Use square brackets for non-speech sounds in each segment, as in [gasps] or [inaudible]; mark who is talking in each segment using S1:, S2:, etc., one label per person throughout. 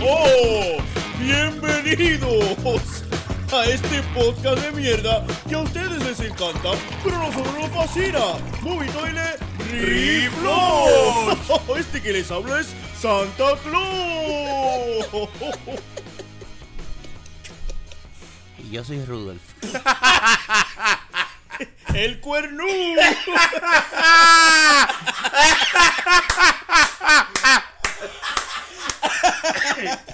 S1: ¡Oh! Bienvenidos a este podcast de mierda que a ustedes les encanta, pero a nosotros nos fascina. Movie Toilet Reflow. [laughs] Este que les habla es Santa Claus.
S2: Y yo soy Rudolf. [laughs]
S1: El cuernudo. [laughs]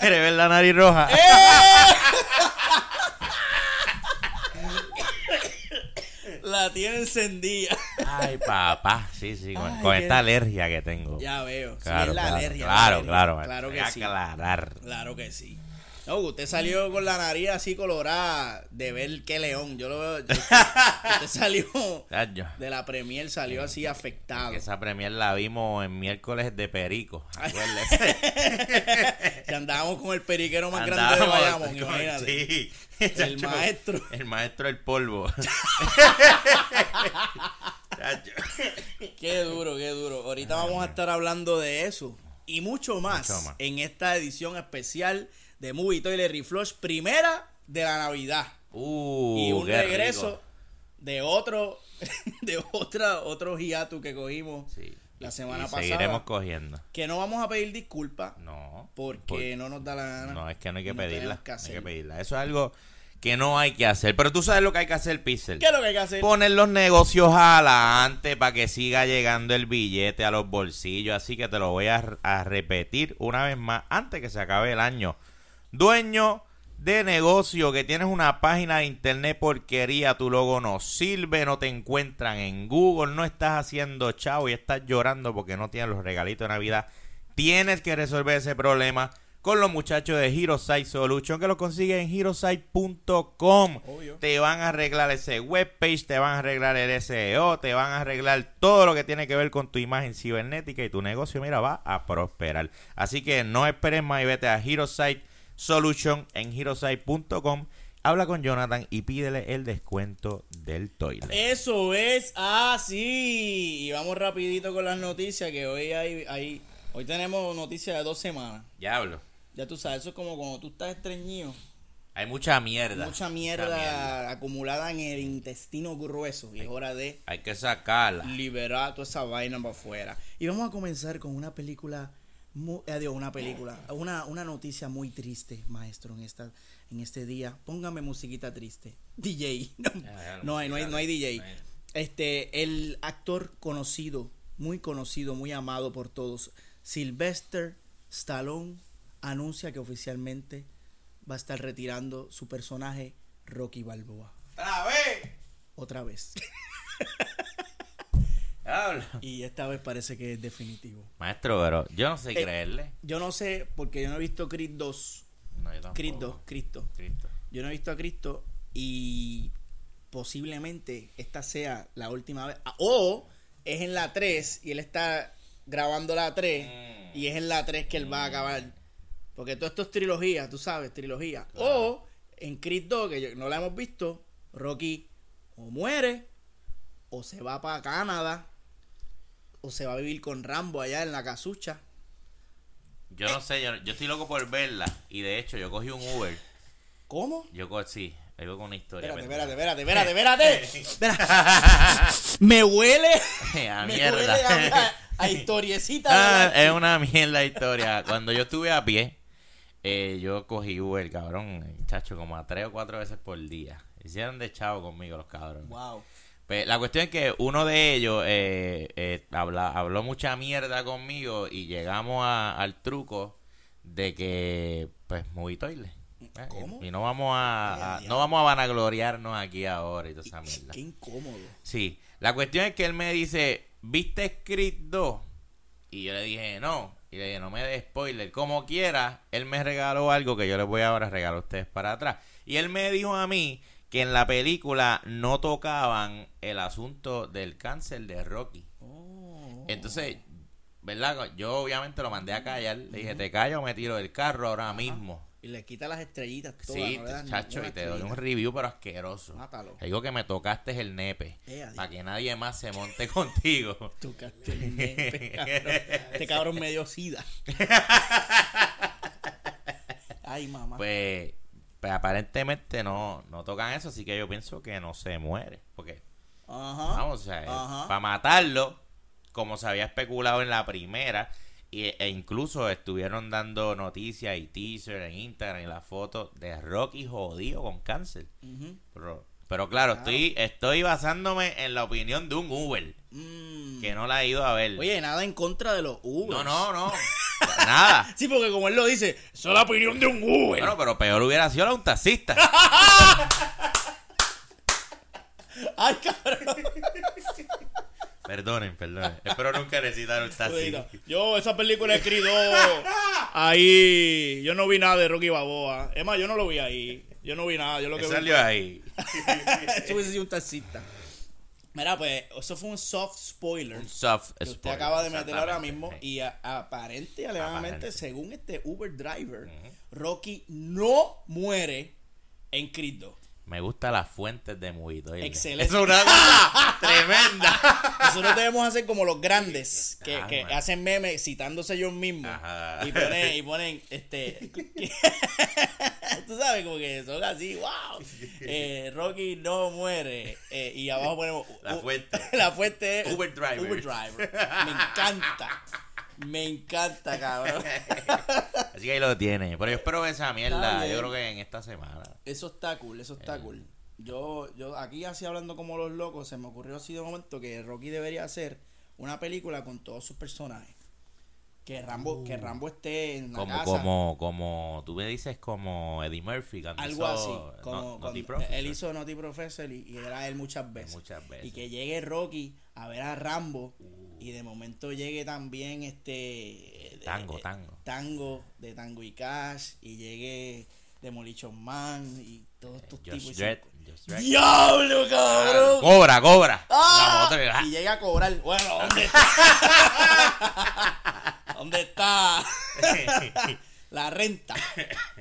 S2: ¿Quieres ver la nariz roja? [laughs]
S3: La tiene encendida.
S2: Ay, papá. Sí, sí, con,
S3: Ay,
S2: con esta alergia que tengo.
S3: Ya veo. Sí,
S2: Claro,
S3: es la
S2: claro,
S3: alergia. la
S2: claro,
S3: alergia.
S2: claro.
S3: Claro
S2: Voy
S3: que
S2: a
S3: sí.
S2: aclarar.
S3: Claro que sí. No, usted salió con la nariz así colorada de ver qué león. Yo lo veo. Usted, usted [laughs] salió de la premier, salió así afectado.
S2: Esa premier la vimos en miércoles de Perico.
S3: Que [laughs] andábamos con el periquero más grande de Bayamón, imagínate.
S2: Sí. [laughs]
S3: El
S2: Chacho,
S3: maestro.
S2: El maestro del polvo.
S3: Qué duro, qué duro. Ahorita vamos a estar hablando de eso y mucho más,
S2: Mucho más.
S3: en esta edición especial de Movie Toilet Reflush, primera de la Navidad.
S2: Uh,
S3: y un regreso
S2: rico.
S3: de otro [laughs] de otra otro hiatus que cogimos
S2: Sí.
S3: la semana
S2: y
S3: pasada.
S2: Seguiremos cogiendo.
S3: Que no vamos a pedir disculpas
S2: No.
S3: porque no nos da la gana.
S2: No, es que no hay que
S3: No
S2: pedirla.
S3: que
S2: no hay que pedirla. Eso es algo que no hay que hacer. Pero tú sabes lo que hay que hacer, Pixel.
S3: ¿Qué es lo que hay que hacer?
S2: Poner los negocios adelante para que siga llegando el billete a los bolsillos. Así que te lo voy a, a repetir una vez más antes que se acabe el año. Dueño de negocio que tienes una página de internet porquería, tu logo no sirve, no te encuentran en Google, no estás haciendo chavo y estás llorando porque no tienes los regalitos de Navidad. Tienes que resolver ese problema con los muchachos de HeroSite Solution que lo consigues en HeroSite.com. Te van a arreglar ese webpage, te van a arreglar el SEO, te van a arreglar todo lo que tiene que ver con tu imagen cibernética y tu negocio, mira, va a prosperar. Así que no esperes más y vete a HeroSite Solution en HeroSite.com. Habla con Jonathan y pídele el descuento del toilet.
S3: Eso es así. Y vamos rapidito con las noticias que hoy hay, hay hoy tenemos noticias de dos semanas.
S2: Diablo.
S3: Ya tú sabes, eso es como cuando tú estás estreñido.
S2: Hay mucha mierda.
S3: Mucha mierda acumulada en el intestino grueso. Y es hora de
S2: Hay que sacarla.
S3: liberar toda esa vaina para afuera. Y vamos a comenzar con una película, mu- eh, una película, una, una noticia muy triste, maestro, en esta, en este día. Póngame musiquita triste. [laughs] DJ. No,
S2: ya,
S3: no hay, no hay, no hay DJ.
S2: no.
S3: Este, el actor conocido, muy conocido, muy amado por todos, Sylvester Stallone, anuncia que oficialmente va a estar retirando su personaje Rocky Balboa.
S2: ¡A ver!
S3: Otra vez. [laughs] Y esta vez parece que es definitivo.
S2: Maestro, pero yo no sé
S3: Eh,
S2: creerle.
S3: Yo no sé, porque yo no he visto Creed 2.
S2: No, yo.
S3: Creed 2, Cristo.
S2: Cristo.
S3: Yo no he visto a Cristo y posiblemente esta sea la última vez. Ah, O es en la 3 y él está grabando la 3
S2: Mm.
S3: y es en la 3 que él va a acabar. Porque todo esto es trilogía, tú sabes, trilogía. O en Creed 2, que yo- no la hemos visto, Rocky o muere o se va para Canadá o se va a vivir con Rambo allá en la casucha.
S2: Yo no sé, yo, yo estoy loco por verla. Y de hecho, yo cogí un Uber.
S3: ¿Cómo?
S2: Yo co sí, algo con una historia.
S3: Espérate, espérate, espérate, espérate, espérate. [laughs] Me huele. [laughs]
S2: A
S3: me
S2: mierda.
S3: huele a, a- a [laughs] historiecita.
S2: Ah, es una mierda historia. Cuando yo estuve a pie, eh, yo cogí Uber, cabrón, chacho, como a tres o cuatro veces por día. Hicieron de chavo conmigo los cabrones.
S3: Wow.
S2: Pues, la cuestión es que uno de ellos eh, eh, habla- habló mucha mierda conmigo y llegamos a- al truco de que, pues, movie toilet. Eh,
S3: ¿Cómo?
S2: Y, no vamos a, no vamos a vanagloriarnos aquí ahora y toda esa mierda.
S3: qué incómodo.
S2: Sí, la cuestión es que él me dice, ¿viste Creed 2? Y yo le dije, no. Y le dije, no me des spoiler. Como quiera, él me regaló algo que yo les voy ahora a regalar a ustedes para atrás. Y él me dijo a mí que en la película no tocaban el asunto del cáncer de Rocky.
S3: Oh.
S2: Entonces, ¿verdad? Yo obviamente lo mandé a callar. Le dije, te callo o me tiro del carro ahora mismo.
S3: Y le quita las estrellitas todas.
S2: Sí,
S3: no
S2: chacho, y te doy un review, pero asqueroso.
S3: Mátalo.
S2: Te digo que me tocaste el nepe.
S3: Eh,
S2: para que nadie más se monte [laughs] contigo.
S3: Tu castel, nepe, cabrón. Este cabrón medio sida. [laughs] Ay, mamá.
S2: Pues, pues aparentemente no, no tocan eso, así que yo pienso que no se muere. Porque,
S3: Ajá.
S2: vamos, o sea,
S3: Ajá.
S2: para matarlo, como se había especulado en la primera, y- e incluso estuvieron dando noticias y teaser en Instagram y las fotos de Rocky jodido con cáncer. Pero, pero claro,
S3: Claro.
S2: estoy estoy basándome en la opinión de un Uber
S3: Mm.
S2: que no la ha ido a ver.
S3: Oye, nada en contra de los Uber.
S2: no, no, no. [laughs] Nada.
S3: Sí, porque como él lo dice, es la opinión de un Uber.
S2: Bueno, pero peor hubiera sido la un taxista. [laughs]
S3: Ay, cabrón. [laughs]
S2: Perdonen, perdonen. Espero nunca necesitar un taxi.
S3: Yo esa película he escrito ahí. Yo no vi nada de Rocky Balboa. Es más, yo no lo vi ahí. Yo no vi nada. Yo lo
S2: ¿Qué
S3: que vi
S2: salió ahí?
S3: Eso hubiese sido un taxista. Mira, pues, eso fue un soft spoiler.
S2: Un soft
S3: que usted
S2: spoiler,
S3: acaba de meter ahora mismo. Y a- aparente y alegadamente, según este Uber driver, Rocky no muere en Creed 2.
S2: Me gustan las fuentes de mojito.
S3: Excelente.
S2: Es una [laughs] tremenda.
S3: Nosotros debemos hacer como los grandes que,
S2: Ah,
S3: que hacen memes citándose ellos mismos.
S2: Ajá.
S3: Y ponen, y ponen este. [laughs] Tú sabes, como que son así, wow. Eh, Rocky no muere. Eh, y abajo ponemos.
S2: La fuente. [laughs]
S3: La fuente es
S2: Uber driver.
S3: Uber driver. Me encanta. Me encanta, cabrón. [laughs]
S2: Así que ahí lo tiene. Pero yo espero ver esa mierda. Yo creo que en esta semana.
S3: Eso está cool, eso está cool. Yo, yo aquí así hablando como los locos, se me ocurrió así de momento que Rocky debería hacer una película con todos sus personajes. Que Rambo, que Rambo esté en la
S2: Como,
S3: casa.
S2: como, como, tú me dices como Eddie Murphy cuando
S3: algo
S2: hizo
S3: así. Como
S2: No- Naughty Professor.
S3: él hizo Naughty Professor y, y era él muchas veces.
S2: Muchas veces.
S3: Y que llegue Rocky a ver a Rambo
S2: Uh.
S3: Y de momento llegue también este
S2: Tango,
S3: de-
S2: tango.
S3: Tango de Tango y Cash y llegue Demolition Man y todos estos tipos.
S2: Josh Dredd.
S3: ¡Diablo, cabrón!
S2: Cobra, cobra.
S3: ¡Ah!
S2: La moto,
S3: Y llega a cobrar. Bueno, ¿dónde [laughs] está? ¿Dónde está? [laughs] La renta.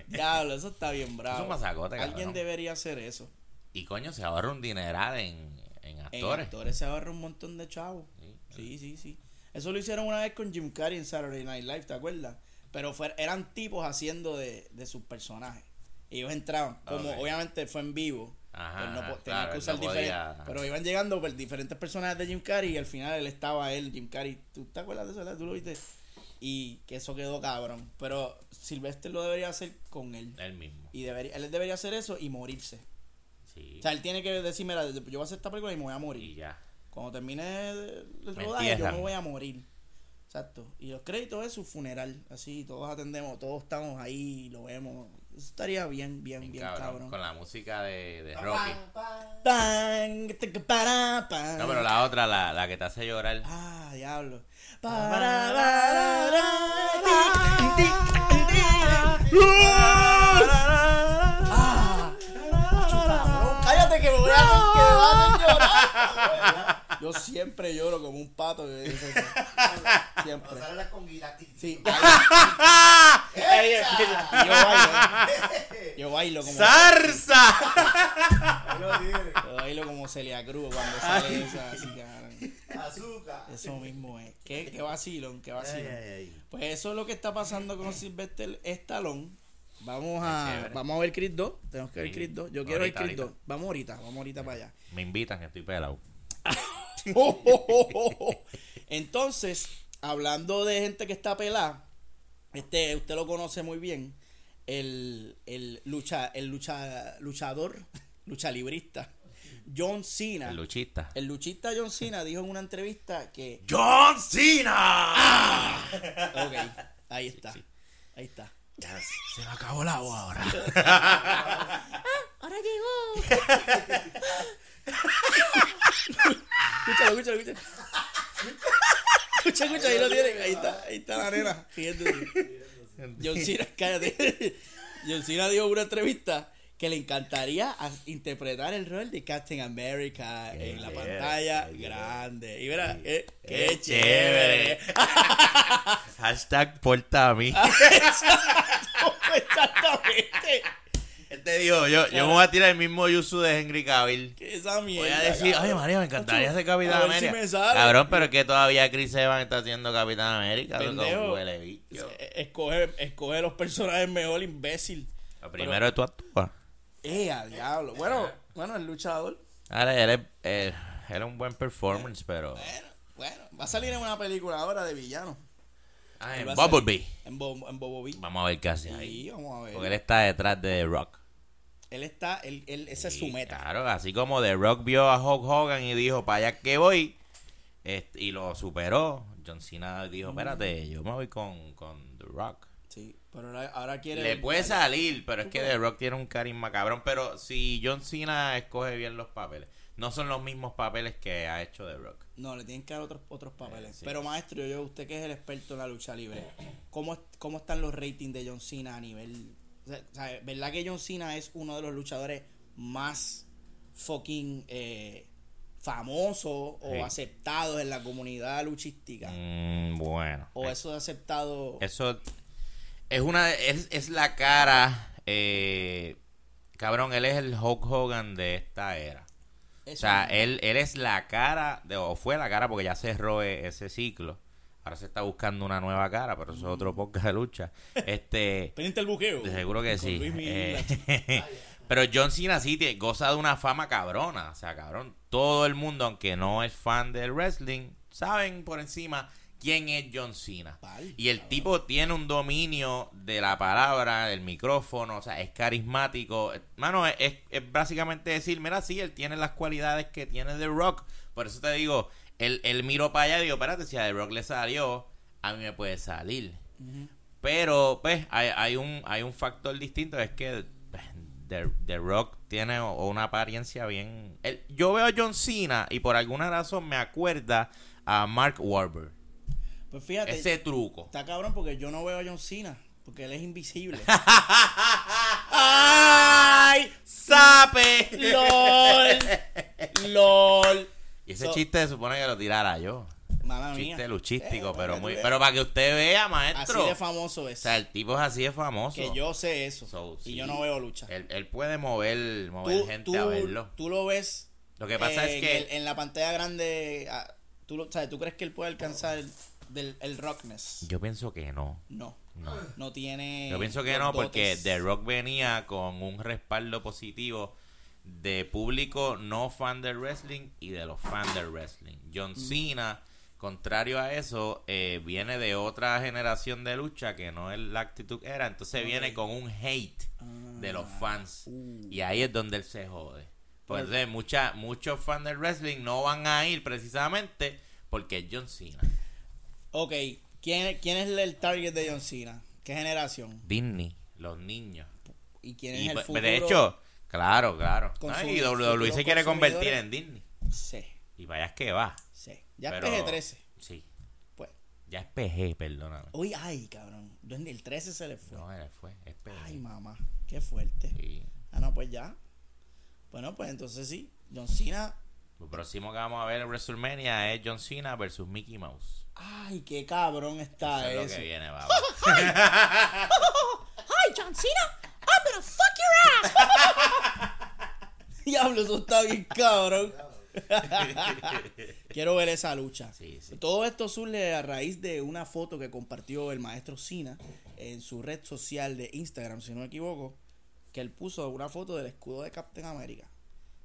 S3: Diablo, eso está bien bravo.
S2: Es un masacote,
S3: Alguien
S2: cabrón.
S3: debería hacer eso.
S2: y coño, se ahorra un dineral en, en
S3: En
S2: actores.
S3: actores se ahorra un montón de chavos.
S2: Sí.
S3: Sí, sí. Eso lo hicieron una vez con Jim Carrey en Saturday Night Live, ¿te acuerdas? Pero fue- eran tipos haciendo de, de sus personajes. Y ellos entraban, como
S2: Ok.
S3: obviamente fue en vivo.
S2: Ajá,
S3: pues no po-
S2: claro,
S3: tenían que
S2: él
S3: usar
S2: no podía-
S3: diferentes. Pero iban llegando por diferentes personajes de Jim Carrey y al final él estaba él, Jim Carrey. ¿Tú te acuerdas de eso? ¿Tú lo viste? Y que eso quedó cabrón. Pero Sylvester lo debería hacer con él.
S2: Él mismo.
S3: Y debería, él debería hacer eso y morirse.
S2: Sí.
S3: O sea, él tiene que decir, mira, yo voy a hacer esta película y me voy a morir.
S2: y ya.
S3: Cuando termine el rodaje, yo me voy a morir. Exacto. Y los créditos es su funeral. Así, todos atendemos, todos estamos ahí, lo vemos. Eso estaría bien, bien, bien,
S2: Bien cabrón,
S3: cabrón.
S2: Con la música de, de Rocky. No, pero la otra, la, la que te hace llorar.
S3: Ah, diablo. Ah. Cállate que me voy a, que me vas a hacer [laughs] llorar. Yo siempre lloro como un pato. [laughs] Siempre.
S4: Sale la conguita.
S3: Sí, yo bailo. Yo bailo como.
S2: ¡Zarza!
S3: Yo bailo como Celia Cruz cuando sale esa así, cabrón.
S4: Azúcar.
S3: Eso mismo es. Qué, qué vacilón, qué vacilón.
S2: Ay, ay, ay.
S3: Pues eso es lo que está pasando con Sylvester Stallone. Vamos a, vamos a ver Creed 2. Tenemos que ver. Creed 2. Yo quiero ver
S2: Ahorita,
S3: Creed 2.
S2: ahorita.
S3: Vamos ahorita, vamos ahorita para allá.
S2: Me invitan, estoy pelado. [laughs] [laughs]
S3: Entonces, hablando de gente que está pelada, este, usted lo conoce muy bien. El, el lucha, el lucha, luchador, [laughs] lucha librista, John Cena.
S2: El luchista.
S3: El luchista John Cena dijo en una entrevista que.
S2: ¡John Cena!
S3: Ok, ahí está. Ahí está.
S2: Se me acabó el agua ahora. [laughs]
S3: Ahora llegó. Escúchalo, escúchalo, escúchalo. Escucha, escucha, ahí lo tienen. Ahí está, ahí está la nena. riéndose. John Cena, cállate. John Cena dijo en una entrevista que le encantaría interpretar el rol de Captain America
S2: Qué
S3: en la
S2: chévere,
S3: pantalla
S2: qué
S3: grande. Y verá, eh,
S2: Qué
S3: qué
S2: chévere.
S3: chévere.
S2: Hashtag porta a mí. [laughs]
S3: Exactamente.
S2: Te digo, yo, yo me voy a tirar el mismo Yusu de Henry Cavill.
S3: ¿Qué esa mierda?
S2: Voy a decir,
S3: cabrón?
S2: oye María, me encantaría ser Capitán
S3: si
S2: América.
S3: me sale.
S2: Cabrón, pero es que todavía Chris Evans está haciendo Capitán América.
S3: Pendejo.
S2: huele
S3: Escoge, escoge los personajes mejor, imbécil.
S2: Lo primero es tú actúas.
S3: Eh, a diablo. Bueno, bueno, el luchador.
S2: Ahora, él es, eh, un buen performance, pero...
S3: Bueno, bueno. Va a salir en una película ahora de villano.
S2: Ah,
S3: Él
S2: en Bumblebee.
S3: En, Bo- en Bobo Bee.
S2: Vamos a ver qué hace ahí.
S3: Sí, vamos a ver.
S2: Porque él está detrás de The Rock.
S3: Él está, él, él, esa es su
S2: Sí,
S3: meta.
S2: Claro, así como The Rock vio a Hulk Hogan y dijo, para allá que voy, este, y lo superó. John Cena dijo, espérate, yo me voy con, con The Rock.
S3: Sí, pero ahora, ahora quiere.
S2: Le puede salir, pero es que The Rock tiene un carisma cabrón. Pero si John Cena escoge bien los papeles, no son los mismos papeles que ha hecho The Rock.
S3: No, le tienen que dar otros, otros papeles.
S2: Eh, sí.
S3: Pero maestro, yo, usted que es el experto en la lucha libre, ¿cómo, cómo están los ratings de John Cena a nivel... O sea, ¿verdad que John Cena es uno de los luchadores más fucking eh, famosos o
S2: Sí.
S3: aceptados en la comunidad luchística?
S2: Mm, bueno.
S3: ¿O eso es aceptado?
S2: Eso es una es, es la cara eh, cabrón, él es el Hulk Hogan de esta era. O sea, él, él es la cara, de, o fue la cara porque ya cerró e- ese ciclo. Ahora se está buscando una nueva cara, pero eso es otro podcast de lucha. [laughs] Este,
S3: Pendiente el buqueo.
S2: seguro que sí. Eh, [laughs] [laughs] pero John Cena sí goza de una fama cabrona. O sea, cabrón, todo el mundo, aunque no es fan del wrestling, saben por encima quién es John Cena. Y el tipo tiene un dominio de la palabra, del micrófono, o sea, es carismático. Mano, es, es- es básicamente decir, mira, sí, él tiene las cualidades que tiene The Rock. Por eso te digo, él, él miró para allá y digo, espérate, si a The Rock le salió, a mí me puede salir. Pero, pues, hay, hay, un, hay un factor distinto, es que pues, The, The Rock tiene una apariencia bien... él- yo veo a John Cena y por alguna razón me acuerda a Mark Wahlberg.
S3: Pues fíjate,
S2: Ese truco.
S3: está cabrón porque yo no veo a John Cena, porque él es invisible. [laughs]
S2: ¡Ay! ¡Sape!
S3: ¡Lol! ¡Lol!
S2: Y ese
S3: So-
S2: chiste se supone que lo tirara yo.
S3: Mala mía.
S2: Chiste luchístico,
S3: Eh,
S2: pero muy... Pero para que usted vea,
S3: Así
S2: maestro.
S3: de famoso
S2: O
S3: es.
S2: sea, el tipo es así de famoso.
S3: que yo sé eso.
S2: So,
S3: y
S2: sí.
S3: yo no veo lucha.
S2: Él, él puede mover, mover
S3: Tú,
S2: gente
S3: tú,
S2: a verlo.
S3: tú lo ves.
S2: Lo que pasa
S3: eh,
S2: es que...
S3: En, el- en la pantalla grande. ah, tú, lo, sabes, ¿Tú crees que él puede alcanzar el, del, el rockness?
S2: Yo pienso que no.
S3: No.
S2: No.
S3: No tiene.
S2: Yo pienso que no, porque. The Rock venía con un respaldo positivo de público no fan del wrestling y de los fans del wrestling. John Cena, contrario a eso, eh, viene de otra generación de lucha que no es la actitud era, entonces viene con un hate de los fans.
S3: Uh.
S2: Y ahí es donde él se jode. Pues
S3: Pues-
S2: entonces mucha, muchos fans del wrestling no van a ir precisamente porque es John Cena.
S3: Ok. ¿Quién, ¿Quién es el target de John Cena? ¿Qué generación?
S2: Disney, los niños.
S3: ¿Y quién es
S2: Y,
S3: el
S2: pues,
S3: futuro?
S2: de hecho, claro, claro. No, y WWE se quiere convertir en Disney.
S3: Sí,
S2: Y vaya es que va.
S3: sí. Ya
S2: Pero-
S3: es PG-13.
S2: Sí.
S3: Pues.
S2: Ya es PG, perdóname.
S3: Uy, ay, cabrón. El 13 se le fue.
S2: No, él fue. Es PG.
S3: Ay, mamá. Qué fuerte.
S2: Sí.
S3: Ah, no, pues ya. Bueno, pues entonces sí. John Cena.
S2: Lo próximo que vamos a ver en WrestleMania es John Cena versus Mickey Mouse.
S3: Ay, qué cabrón está
S2: Eso es lo que viene, [laughs] baba.
S3: Hi, [laughs] John Cena. [laughs] Diablo, eso está bien cabrón. [laughs] Quiero ver esa lucha.
S2: Sí, sí.
S3: Todo esto surge a raíz de una foto que compartió el maestro Cena en su red social de Instagram, si no me equivoco, que él puso una foto del escudo de Captain America.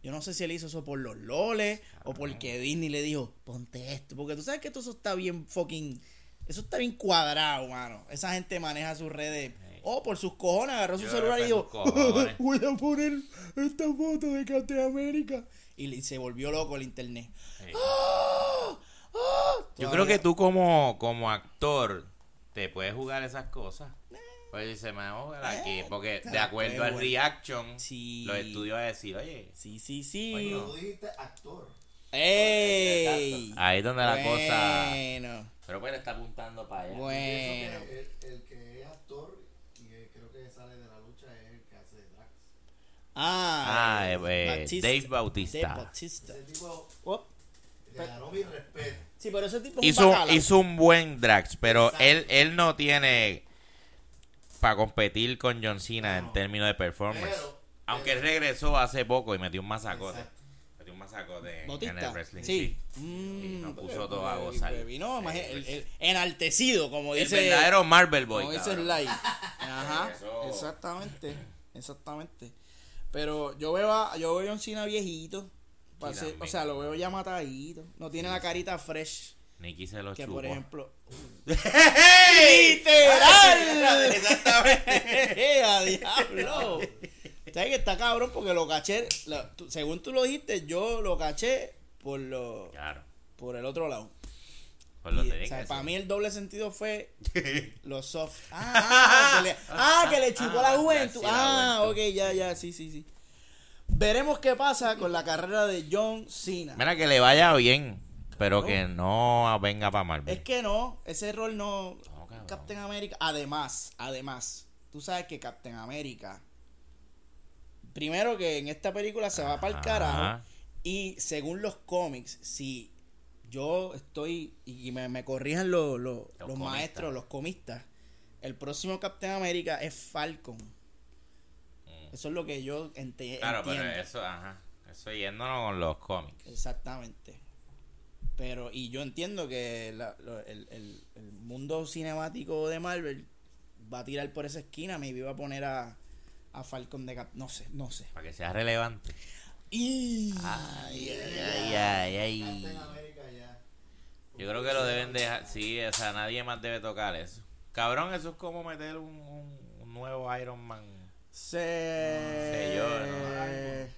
S3: Yo no sé si él hizo eso por los loles o porque Disney le dijo, ponte esto. Porque tú sabes que todo eso está bien fucking... Eso está bien cuadrado, mano. Esa gente maneja sus redes. Oh, por sus cojones, agarró su
S2: Yo
S3: celular y dijo, [laughs] voy a poner esta foto de Captain America. Y se volvió loco el internet.
S2: Sí.
S3: ¡Ah! ¡Ah!
S2: Yo creo que tú como, como actor te puedes jugar esas cosas. Pues dice, me voy a jugar aquí.
S3: Eh,
S2: Porque de acuerdo al reaction,
S3: Sí.
S2: los estudios van a decir, oye,
S3: Sí, sí, sí.
S2: Coño.
S4: Tú dijiste actor.
S3: ¡Ey!
S2: ahí es donde la cosa...
S3: Bueno,
S2: Pero pues le está apuntando para allá.
S3: bueno.
S4: Pienso que el, el que es actor y que creo que sale de la lucha es el que hace Drax.
S3: Ah,
S2: Ah,
S3: eh,
S2: eh, eh, Dave Bautista.
S3: Dave Bautista.
S4: Ese tipo
S3: Oh,
S4: le ganó mi respeto.
S3: Sí, pero ese tipo es un
S2: hizo,
S3: bacalao.
S2: hizo un buen Drax, pero
S4: Exacto.
S2: él, él no tiene para competir con John Cena en
S4: No.
S2: términos de performance.
S4: Pero
S2: Aunque él regresó hace poco y metió un masacote.
S4: Exacto.
S2: Metió un masacote en, en
S3: Bautista.
S2: el wrestling.
S3: Sí.
S2: Sí.
S3: Mm,
S2: Y nos puso todo a gozar.
S3: Vino imagi- el-
S2: pues.
S3: el- enaltecido, como
S2: El
S3: dice.
S2: verdadero Marvel Boy.
S3: como dice. Sly. Ajá.
S2: Eso.
S3: Exactamente. Exactamente. Pero yo veo a, yo veo a John Cena viejito. ser- o sea, lo veo ya matadito. No tiene la carita fresh.
S2: Nicky se lo
S3: Que
S2: chupó.
S3: por ejemplo. [laughs]
S2: ¡Ey!
S3: ¡Literal! [laughs]
S2: Exactamente. [laughs]
S3: ¡A diablo! ¿Sabes que está cabrón? Porque lo caché. la- tú- según tú lo dijiste, yo lo caché por lo,
S2: Claro.
S3: por el otro lado. Y, o sea, para mí el doble sentido fue [laughs] los soft. Ah, que le, ah, que le chupó
S2: Ah,
S3: la juventud. ah, ok, ya, ya, sí, sí, sí. Veremos qué pasa con la carrera de John Cena.
S2: Mira que le vaya bien, pero
S3: Claro.
S2: que no venga para Marvel.
S3: Es que no, ese rol no.
S2: No.
S3: Captain America. Además, además, tú sabes que Captain America. Primero que en esta película se va para el carajo. Y según los cómics, si yo estoy. Y me, me corrijan los, los,
S2: Los
S3: los
S2: comistas.
S3: maestros, los comistas. El próximo Captain America es Falcon. Eso es lo que yo ente-
S2: Mm. Claro,
S3: entiendo.
S2: pero eso, ajá. Eso yéndonos con los cómics.
S3: Exactamente. Pero, y yo entiendo que la- lo- el, el- el mundo cinemático de Marvel va a tirar por esa esquina, me iba a poner a, a Falcon de Cap. No sé, no sé.
S2: Para que sea relevante.
S3: Y...
S2: Ay, ay, ay, ay.
S4: Captain America ya.
S2: Yo creo que lo deben dejar. Sí, o sea, nadie más debe tocar eso. Cabrón, eso es como meter un, un- un nuevo Iron Man.
S3: Se...
S2: sé yo, ¿no?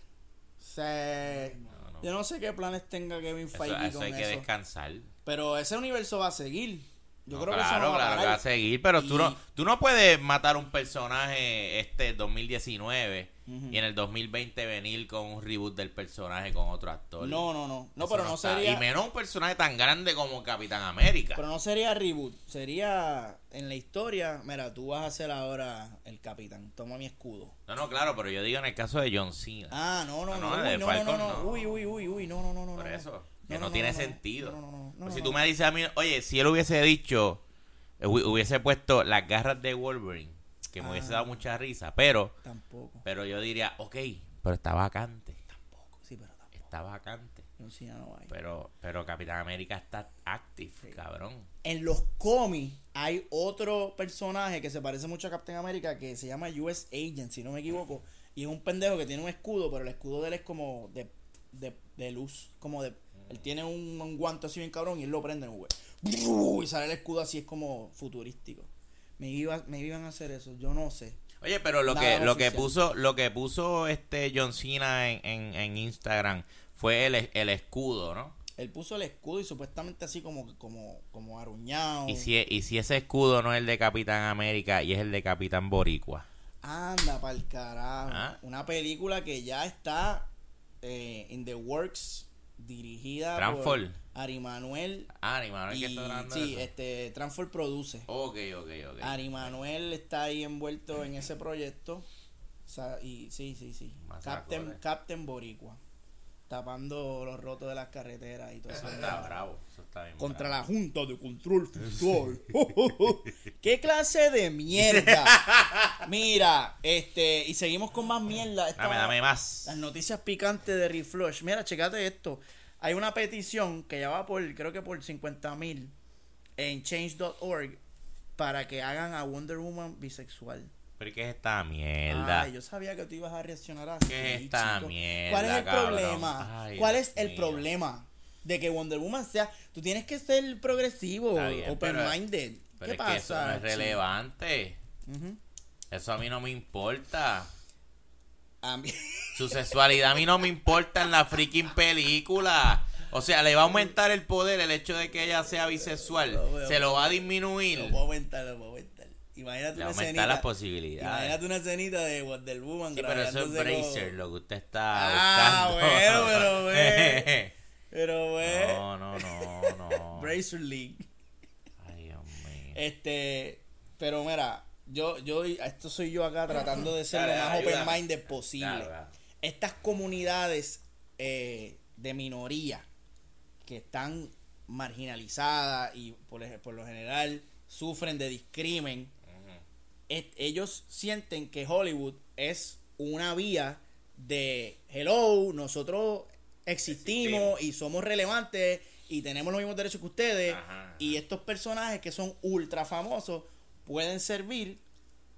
S3: Se...
S2: No, no.
S3: Yo no sé qué planes tenga Kevin
S2: Eso,
S3: Feige
S2: eso
S3: con
S2: hay que
S3: eso.
S2: descansar.
S3: Pero ese universo va a seguir. Yo
S2: No,
S3: creo que
S2: claro,
S3: eso no va
S2: claro
S3: a
S2: que va a seguir, pero tú,
S3: Y-
S2: no, tú no puedes matar un personaje este 2019
S3: Ujú.
S2: y en el 2020 venir con un reboot del personaje con otro actor.
S3: No, no, no. No,
S2: Eso
S3: pero no, sería...
S2: Y menos un personaje tan grande como Capitán América.
S3: Pero no sería reboot, sería en la historia, mira, tú vas a ser ahora el capitán, toma mi escudo.
S2: No, no, claro, pero yo digo en el caso de John Cena.
S3: Ah, no, no,
S2: Ah,
S3: no,
S2: no,
S3: uy, no, no,
S2: Falcon
S3: no, no, uy, uy, uy, uy, no, no, no, no.
S2: Por
S3: no.
S2: eso, que
S3: No,
S2: no,
S3: no,
S2: tiene
S3: no, no,
S2: sentido.
S3: no, no, no, no,
S2: Pues
S3: no,
S2: si
S3: no.
S2: tú me dices a mí, oye, si él hubiese dicho, eh, hu- hubiese puesto las garras de Wolverine, que me hubiese
S3: Ah.
S2: dado mucha risa, pero,
S3: Tampoco,
S2: pero yo diría, ok, pero está vacante,
S3: tampoco, sí, pero tampoco.
S2: está vacante.
S3: John Cena no hay.
S2: Pero, pero Capitán América está active, cabrón.
S3: En los cómics hay otro personaje que se parece mucho a Captain America que se llama US Agent, si no me equivoco, y es un pendejo que tiene un escudo, pero el escudo de él es como de, de, de luz, como de... Él tiene un, un guante así bien cabrón y él lo prende, güey. Y sale el escudo así, es como futurístico. Me, iba, me iban a hacer eso, yo no sé.
S2: Oye, pero lo
S3: Nada
S2: que, lo que puso, lo que puso este John Cena en, en, en Instagram fue el, el escudo, ¿no?
S3: Él puso el escudo y supuestamente así como, como, como aruñado.
S2: Y si, y si ese escudo no es el de Capitán América y es el de Capitán Boricua.
S3: Anda pa'l carajo.
S2: Ah.
S3: Una película que ya está eh, in the works, dirigida
S2: Transform.
S3: por Ari Manuel.
S2: Ah, ni mano, es
S3: Y,
S2: que está
S3: sí,
S2: eso.
S3: este, Transform produce.
S2: Ok, ok, ok.
S3: Ari Manuel está ahí envuelto en ese proyecto. O sea, y sí, sí, sí. Captain. Captain Boricua. Tapando los rotos de las carreteras y todo eso.
S2: Eso está bravo. Eso está bien
S3: Contra
S2: bravo.
S3: la Junta de Control Fiscal. [laughs] ¿Qué clase de mierda? [laughs] Mira, este, y seguimos con más mierda. Esta-
S2: Dame, dame más.
S3: Las noticias picantes de Reflush. Mira, checate esto. Hay una petición que ya va por, creo que por 50 mil en change.org para que hagan a Wonder Woman bisexual.
S2: ¿Pero qué es esta mierda?
S3: Ay, yo sabía que tú ibas a reaccionar así.
S2: ¿Qué es esta
S3: chico.
S2: mierda,
S3: ¿Cuál es el
S2: cabrón?
S3: problema?
S2: Ay,
S3: ¿Cuál
S2: Dios
S3: es el
S2: mío.
S3: problema? De que Wonder Woman sea. Tú tienes que ser progresivo,
S2: Está bien, pero-
S3: open-minded. ¿Qué
S2: es que eso no
S3: pasa?
S2: es relevante. Eso a mí no me importa.
S3: A mí- [laughs]
S2: Su sexualidad a mí no me importa en la freaking película. O sea, le va a aumentar el poder el hecho de que ella sea bisexual.
S3: Lo.
S2: Se lo va a disminuir.
S3: Lo puedo aumentar, lo puedo aumentar. Imagínate
S2: Le
S3: una escenita.
S2: las posibilidades.
S3: Imagínate una escenita de Wonder Woman.
S2: Sí, pero eso es Bracer, lo que usted está
S3: Ah,
S2: buscando.
S3: bueno, pero [laughs] ve. Pero ve.
S2: No, no, no, no. [laughs]
S3: Bracer League.
S2: Ay, Dios mío.
S3: Este, pero mira, yo, yo, esto soy yo acá tratando de ser
S2: Dale,
S3: lo más open-minded posible. Estas comunidades eh, de minoría que están marginalizadas y por, por lo general sufren de discrimen, ellos sienten que Hollywood es una vía de hello, nosotros existimos, y somos relevantes y tenemos los mismos derechos que ustedes
S2: Ajá,
S3: y estos personajes que son ultra famosos pueden servir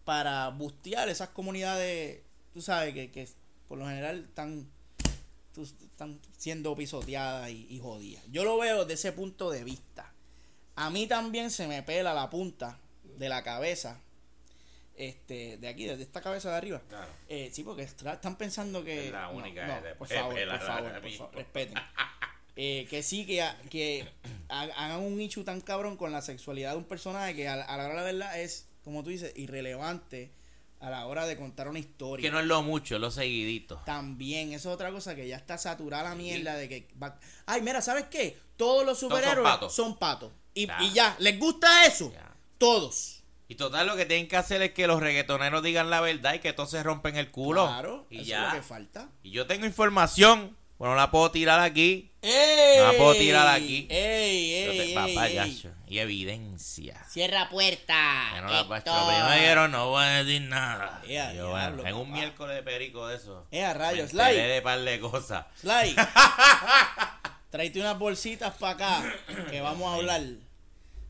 S3: para bustear esas comunidades, tú sabes, que, que por lo general están, tú- están siendo pisoteadas y, y jodidas. Yo lo veo desde ese punto de vista. A mí también se me pela la punta de la cabeza, este, de aquí, desde esta cabeza de arriba.
S2: Claro.
S3: Eh, sí, porque están pensando que...
S2: Es la
S3: no,
S2: única
S3: no,
S2: de-
S3: por
S2: es
S3: favor,
S2: la-
S3: por favor, por respeten. [laughs] Eh, que sí, que, que ha- hagan un nicho tan cabrón con la sexualidad de un personaje que a, la- hora de la verdad es, como tú dices, irrelevante a la hora de contar una historia.
S2: Que no es lo mucho, lo seguidito.
S3: También, eso es otra cosa que ya está saturada la mierda de que... va- Ay, mira, ¿sabes qué? Todos los
S2: son
S3: superhéroes
S2: patos.
S3: son patos. Y,
S2: Ya.
S3: y ya, ¿les gusta eso? Todos.
S2: Y total, lo que tienen que hacer es que los reggaetoneros digan la verdad y que todos se rompen el culo.
S3: Claro,
S2: y
S3: eso
S2: ya.
S3: es lo que falta.
S2: Y yo tengo información, bueno, no la puedo tirar aquí.
S3: ¡Ey!
S2: No la puedo tirar aquí.
S3: ¡Ey, ey,
S2: te-
S3: ey,
S2: papá. Y evidencia.
S3: Cierra puerta.
S2: Que no la primero me dijeron, no voy a decir nada. Yo, bueno, en un miércoles de perico de eso.
S3: Eh, a rayos, Sly.
S2: de par de cosas.
S3: Sly. [laughs] Tráete unas bolsitas para acá que vamos a hablar.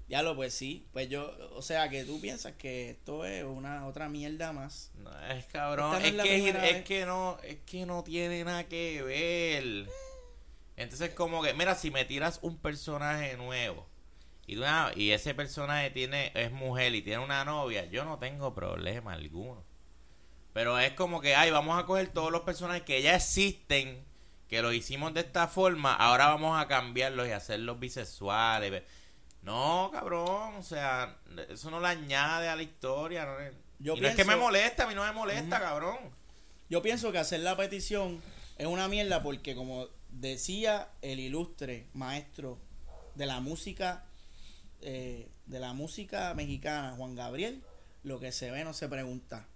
S3: Ya lo, pues sí. Pues yo, o sea, que tú piensas que esto es una otra mierda más.
S2: No, es cabrón,
S3: no
S2: es, que, es, que no, es que no tiene nada que ver. Entonces como que, mira, si me tiras un personaje nuevo y, tú- ah, y ese personaje tiene es mujer y tiene una novia, yo no tengo problema alguno. Pero es como que, ay, vamos a coger todos los personajes que ya existen, que lo hicimos de esta forma, ahora vamos a cambiarlos y hacerlos bisexuales. No, cabrón, o sea, eso no le añade a la historia. No,
S3: Yo
S2: y no es que me molesta, a mí no me molesta, cabrón.
S3: Yo pienso que hacer la petición es una mierda porque como decía el ilustre maestro de la música eh, de la música mexicana Juan Gabriel, lo que se ve no se pregunta.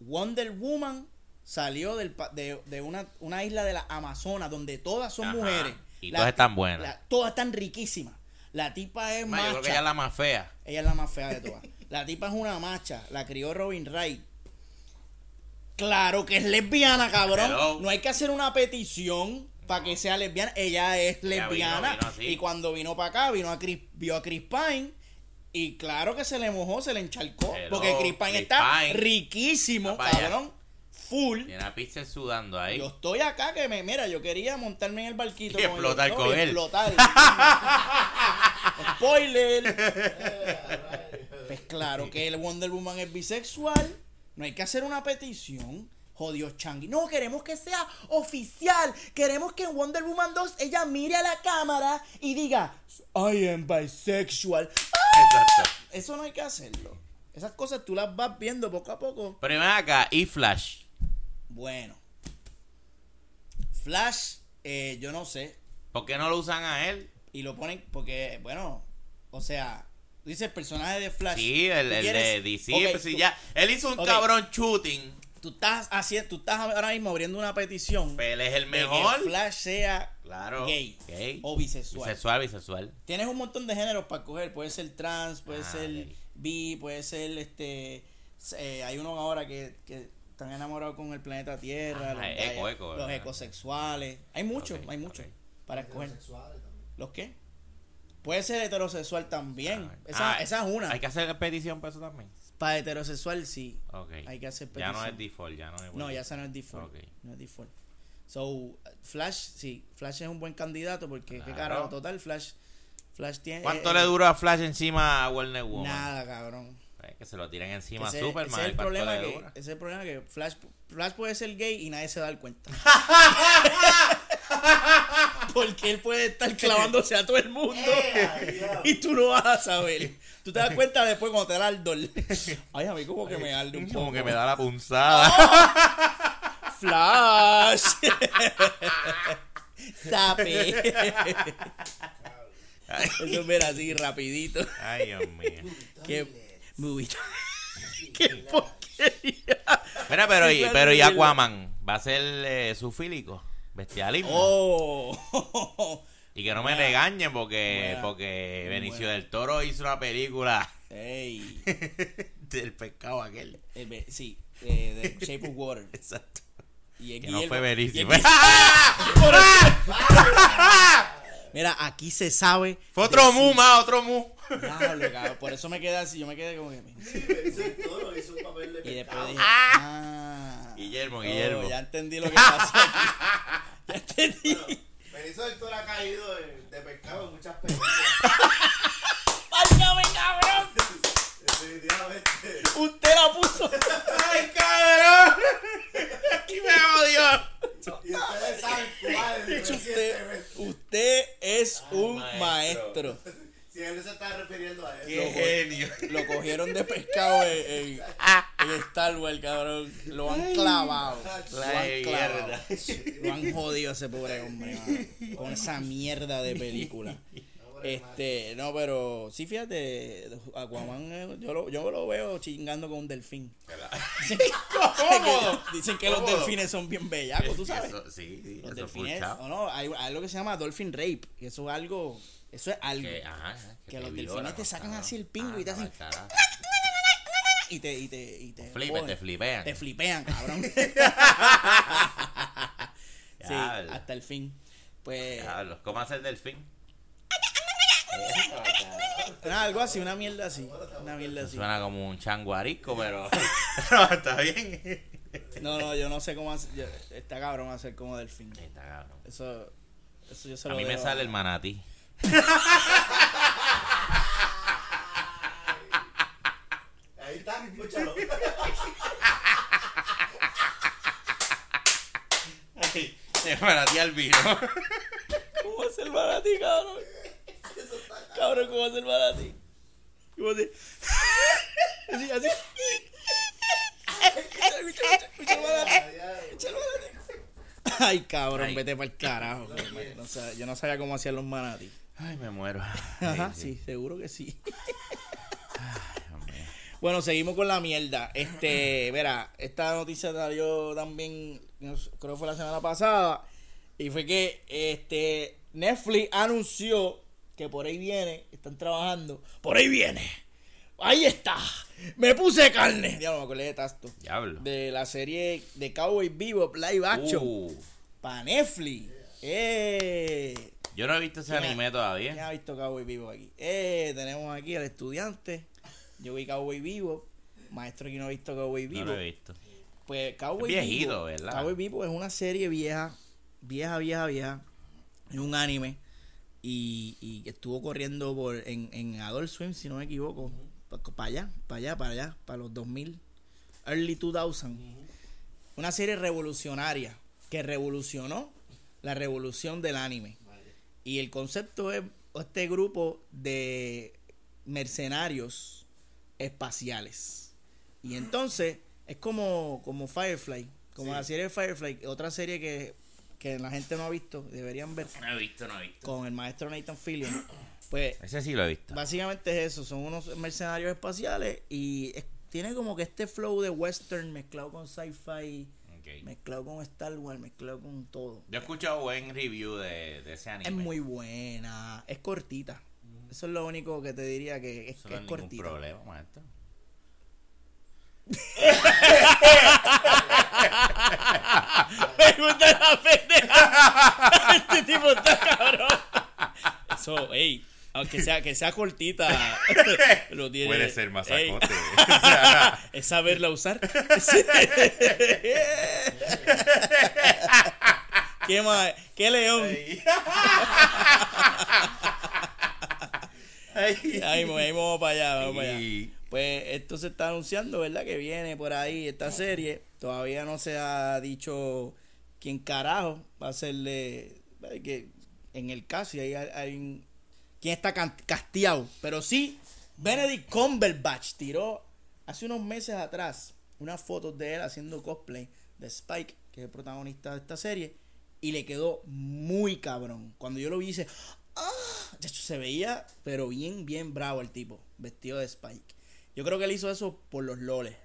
S3: Wonder Woman salió del, de, de una, una isla de la Amazonas donde todas son
S2: Ajá.
S3: mujeres.
S2: Y
S3: La
S2: todas están buenas.
S3: la- todas están riquísimas. La tipa es
S2: Ma, yo creo que ella es la más fea.
S3: Ella es la más fea de todas. [laughs] La tipa es una macha. La crió Robin Wright. Claro que es lesbiana, cabrón.
S2: Hello.
S3: No hay que hacer una petición para que sea lesbiana. Ella es
S2: vino,
S3: lesbiana.
S2: vino
S3: y cuando vino para acá, vino a Chris, vio a Chris Pine. Y claro que se le mojó, se le encharcó.
S2: Hello,
S3: porque Chris Pine
S2: Chris
S3: está
S2: Pine.
S3: riquísimo, cabrón. Full.
S2: Tiene a Pixel sudando ahí.
S3: Yo estoy acá que me, mira, yo quería montarme en el barquito
S2: Y
S3: con
S2: explotar
S3: el
S2: con
S3: y
S2: él.
S3: explotar. [laughs] Spoiler. Pues claro que el Wonder Woman es bisexual. No hay que hacer una petición. Jodió Changi. No, queremos que sea oficial. Queremos que en Wonder Woman 2 ella mire a la cámara y diga, I am bisexual.
S2: Exacto.
S3: Eso no hay que hacerlo. Esas cosas tú las vas viendo poco a poco.
S2: Pero ven acá, y Flash.
S3: Bueno. Flash, eh, yo no sé.
S2: ¿Por qué no lo usan a él?
S3: Y lo ponen porque, bueno, o sea, tú dices el personaje de Flash.
S2: Sí, el,
S3: ¿Tú
S2: el de DC. Pues si ya, él hizo un cabrón shooting.
S3: Tú estás haciendo, tú estás ahora mismo abriendo una petición
S2: Pero él es el
S3: de
S2: mejor.
S3: que Flash sea
S2: Claro.
S3: gay,
S2: Gay.
S3: o bisexual.
S2: Bisexual, bisexual.
S3: Tienes un montón de géneros para coger. Puede ser trans, puede
S2: Ah,
S3: ser
S2: gay.
S3: bi, puede ser este. eh, hay uno ahora que, que están enamorados con el planeta Tierra.
S2: Ah,
S3: los,
S2: eco,
S3: los ecosexuales. Hay muchos, hay muchos para escoger. ¿Los qué? Puede ser heterosexual también. esa,
S2: Ah,
S3: esa es una.
S2: Hay que hacer petición para eso también.
S3: Para heterosexual sí.
S2: Ok.
S3: Hay que hacer
S2: Ya no
S3: petición.
S2: es default, ya no es.
S3: No, ya esa no es default.
S2: Ok.
S3: No es default. So, Flash, sí. Flash es un buen candidato porque, qué
S2: Claro.
S3: carajo, total, Flash. Flash tiene.
S2: ¿Cuánto
S3: eh,
S2: le duró a Flash encima a Warner Woman?
S3: Nada, cabrón.
S2: Eh, que se lo tiren encima a
S3: ese,
S2: Superman.
S3: ese es el
S2: ¿cuánto
S3: problema
S2: le
S3: que, ese es el problema que Flash, Flash puede ser gay y nadie se da cuenta. [laughs] Porque él puede estar clavándose a todo el mundo [laughs] y tú no vas a saber. Tú te das cuenta después cuando te da el ardor. [laughs] Ay, a mí como que me arde un poco.
S2: Como que me da la punzada.
S3: Flash. Sape. Eso mira así rapidito.
S2: Ay, Dios mío.
S3: Qué movie. [laughs] Qué porquería.
S2: Mira, pero, y, pero y. Aquaman va a ser eh, sufílico, bestialismo.
S3: Oh.
S2: y que no me regañen porque,
S3: Buena.
S2: porque Benicio del Toro hizo una película
S3: Ey. [laughs]
S2: Del pescado aquel.
S3: El be- sí, eh, de [laughs] Shape of Water.
S2: Exacto.
S3: Y
S2: Que no fue
S3: es Mira, aquí se sabe.
S2: Fue otro mu, más, otro mu.
S3: Diablo, cabrón, Por eso me quedé así. Yo me quedé como que.
S4: Hizo el toro, hizo un papel de
S3: Y después dije. Ah.
S2: Guillermo,
S3: Oh,
S2: Guillermo.
S3: ya entendí lo que pasó aquí. [laughs] Ya entendí.
S4: Benicio del Toro ha caído de, de pescado en muchas películas.
S3: ¡Válgame, cabrón!
S4: Definitivamente.
S3: Usted la puso.
S2: ¡Ay, cabrón! ¡Y me odio!
S4: Y ustedes saben cuál es
S3: Usted, usted es un
S2: maestro.
S3: maestro.
S4: Si él se está refiriendo a eso.
S2: ¡Qué genio!
S3: Lo cogieron de pescado en, en, en Star Wars, cabrón. Lo han clavado. Lo
S2: La
S3: han clavado.
S2: mierda.
S3: Lo han jodido a ese pobre hombre, mano, Con esa mierda de película. Este, no, pero sí, fíjate, Aquaman, eh, yo lo, yo lo veo chingando con un delfín. Dicen que, [laughs]
S2: ¿Cómo?
S3: dicen que los delfines son bien bellacos, tú sabes.
S2: Eso, sí, sí,
S3: Los delfines, o no, hay, hay algo que se llama dolphin rape, que eso es algo, eso es algo.
S2: Que, ajá,
S3: Que
S2: te
S3: los delfines te sacan así el pingo y te
S2: Anda
S3: hacen- y te, y te, y te,
S2: Flipen, te flipean.
S3: Te flipean, cabrón. [laughs] sí, hasta el fin. Pues,
S2: ¿Cómo hace el delfín?
S3: nada, algo así, una mierda así. Una mierda así.
S2: Suena como un changuarisco, pero [laughs] [laughs] pero está bien.
S3: No, no, yo no sé cómo hacer. yo- Está cabrón hacer como delfín.
S2: Está cabrón.
S3: Eso, eso yo se
S2: A
S3: lo
S2: mí me sale el manatí.
S4: Ahí está, escúchalo.
S2: El manatí al vino.
S3: ¿Cómo hace el manatí, cabrón? Cabrón, ¿cómo hace el manatí? ¿Cómo? Así, así. Escucha el el manatí. Ay, cabrón,
S2: Ay.
S3: vete para el carajo. No sé, yo no sabía cómo hacían los manatí.
S2: Ay, me muero. [laughs]
S3: Ajá, sí, seguro que sí.
S2: Mío.
S3: Bueno, seguimos con la mierda. Este, [clears throat] verá, esta noticia salió también, creo que fue la semana pasada, y fue que este Netflix anunció que por ahí viene, están trabajando, por ahí viene. Ahí está. Me puse carne. Ya no me acordé de Tasto.
S2: Diablo.
S3: De la serie de Cowboy Vivo Live Action
S2: Uh,
S3: para Netflix. Eh.
S2: Yo no he visto ese
S3: ¿Quién ha-
S2: anime
S3: ¿Quién
S2: todavía.
S3: ha visto Cowboy Vivo aquí? Eh, tenemos aquí al estudiante. Yo vi Cowboy Vivo. Maestro aquí no ha visto Cowboy
S2: No
S3: Vivo.
S2: lo he visto.
S3: Pues Cowboy
S2: Es viejito,
S3: Vivo.
S2: ¿verdad?
S3: Cowboy Vivo es una serie vieja. Vieja, vieja, vieja. Es un anime. Y, y que estuvo corriendo por, en, en Adult Swim, si no me equivoco. Para allá, para allá, para allá. Para los 2000. Early 2000. Una serie revolucionaria. Que revolucionó la revolución del anime. Y el concepto es este grupo de mercenarios espaciales. Y entonces es como, como Firefly, como la serie de Firefly, otra serie que, que la gente no ha visto, deberían ver,
S2: No he visto, no he visto.
S3: con el maestro Nathan Fillion. Pues
S2: Ese sí lo he visto.
S3: básicamente es eso, son unos mercenarios espaciales y es- tiene como que este flow de western mezclado con sci-fi, Mezclado con Star Wars, mezclado con todo.
S2: Yo he escuchado buen review de, de ese anime.
S3: Es muy buena, es cortita. Eso es lo único que te diría que es,
S2: Eso
S3: que
S2: no
S3: es cortita.
S2: problema, maestro. [laughs]
S3: Me gusta la pendeja. [laughs] Este tipo está cabrón. Eso, ey, aunque sea, que sea cortita, [laughs] lo tiene.
S2: Puede ser masacote. O [laughs] sea,
S3: es saberla usar. [laughs] ¿Qué más? ¿Qué león? Ahí, vamos, ahí vamos para allá, vamos para allá. Pues esto se está anunciando, ¿verdad? Que viene por ahí esta serie. Todavía no se ha dicho quién carajo va a serle. ¿verdad? Que en el caso, y hay, hay un- quién está casteado. Pero sí, Benedict Cumberbatch tiró hace unos meses atrás unas fotos de él haciendo cosplay de Spike, que es el protagonista de esta serie. Y le quedó muy cabrón. Cuando yo lo vi, dice. ¡Ah! De hecho, se veía, pero bien, bien bravo el tipo, vestido de Spike. Yo creo que él hizo eso por los loles.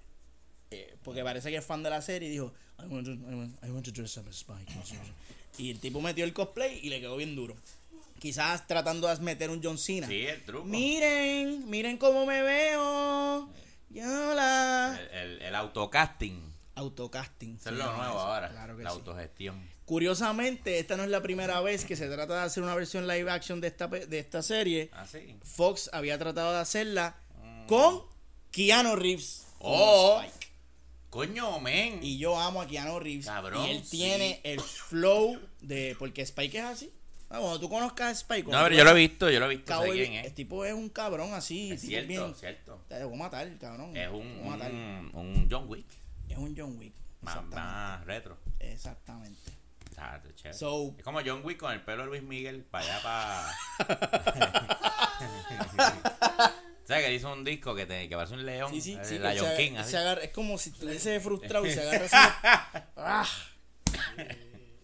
S3: Eh, porque parece que es fan de la serie y dijo, I want to, I want- I want to dress up as Spike. [laughs] Y el tipo metió el cosplay y le quedó bien duro. Quizás tratando de meter un John Cena.
S2: Sí, el truco.
S3: Miren, miren cómo me veo. Yola.
S2: El, el, el autocasting.
S3: Autocasting.
S2: Eso es lo nuevo
S3: eso.
S2: ahora.
S3: Claro que
S2: la
S3: sí.
S2: autogestión.
S3: Curiosamente, esta no es la primera vez que se trata de hacer una versión live action de esta, de esta serie.
S2: Ah, sí.
S3: Fox había tratado de hacerla con Keanu Reeves.
S2: Oh.
S3: Spike.
S2: Coño, men.
S3: Y yo amo a Keanu Reeves.
S2: Cabrón,
S3: y él tiene el flow de. Porque Spike es así. Ah, cuando tú conozcas a Spike.
S2: No, pero yo lo he visto, yo lo he visto.
S3: Cowboy,
S2: quién
S3: El
S2: es.
S3: tipo es un cabrón así.
S2: Es cierto,
S3: bien-
S2: cierto.
S3: Te voy a matar, cabrón.
S2: Es un,
S3: voy a matar.
S2: un, un John Wick.
S3: Es un John Wick.
S2: Más, retro.
S3: Exactamente.
S2: Ah.
S3: So-
S2: es como John Wick con el pelo de Luis Miguel para allá para. [laughs] ¿Sabes que él hizo un disco que, te, que parece un león?
S3: Sí, sí,
S2: el
S3: sí.
S2: Lion
S3: se,
S2: King,
S3: se
S2: así.
S3: agarra- es como si estuviese frustrado y se [laughs] agarra así. ¡Ah!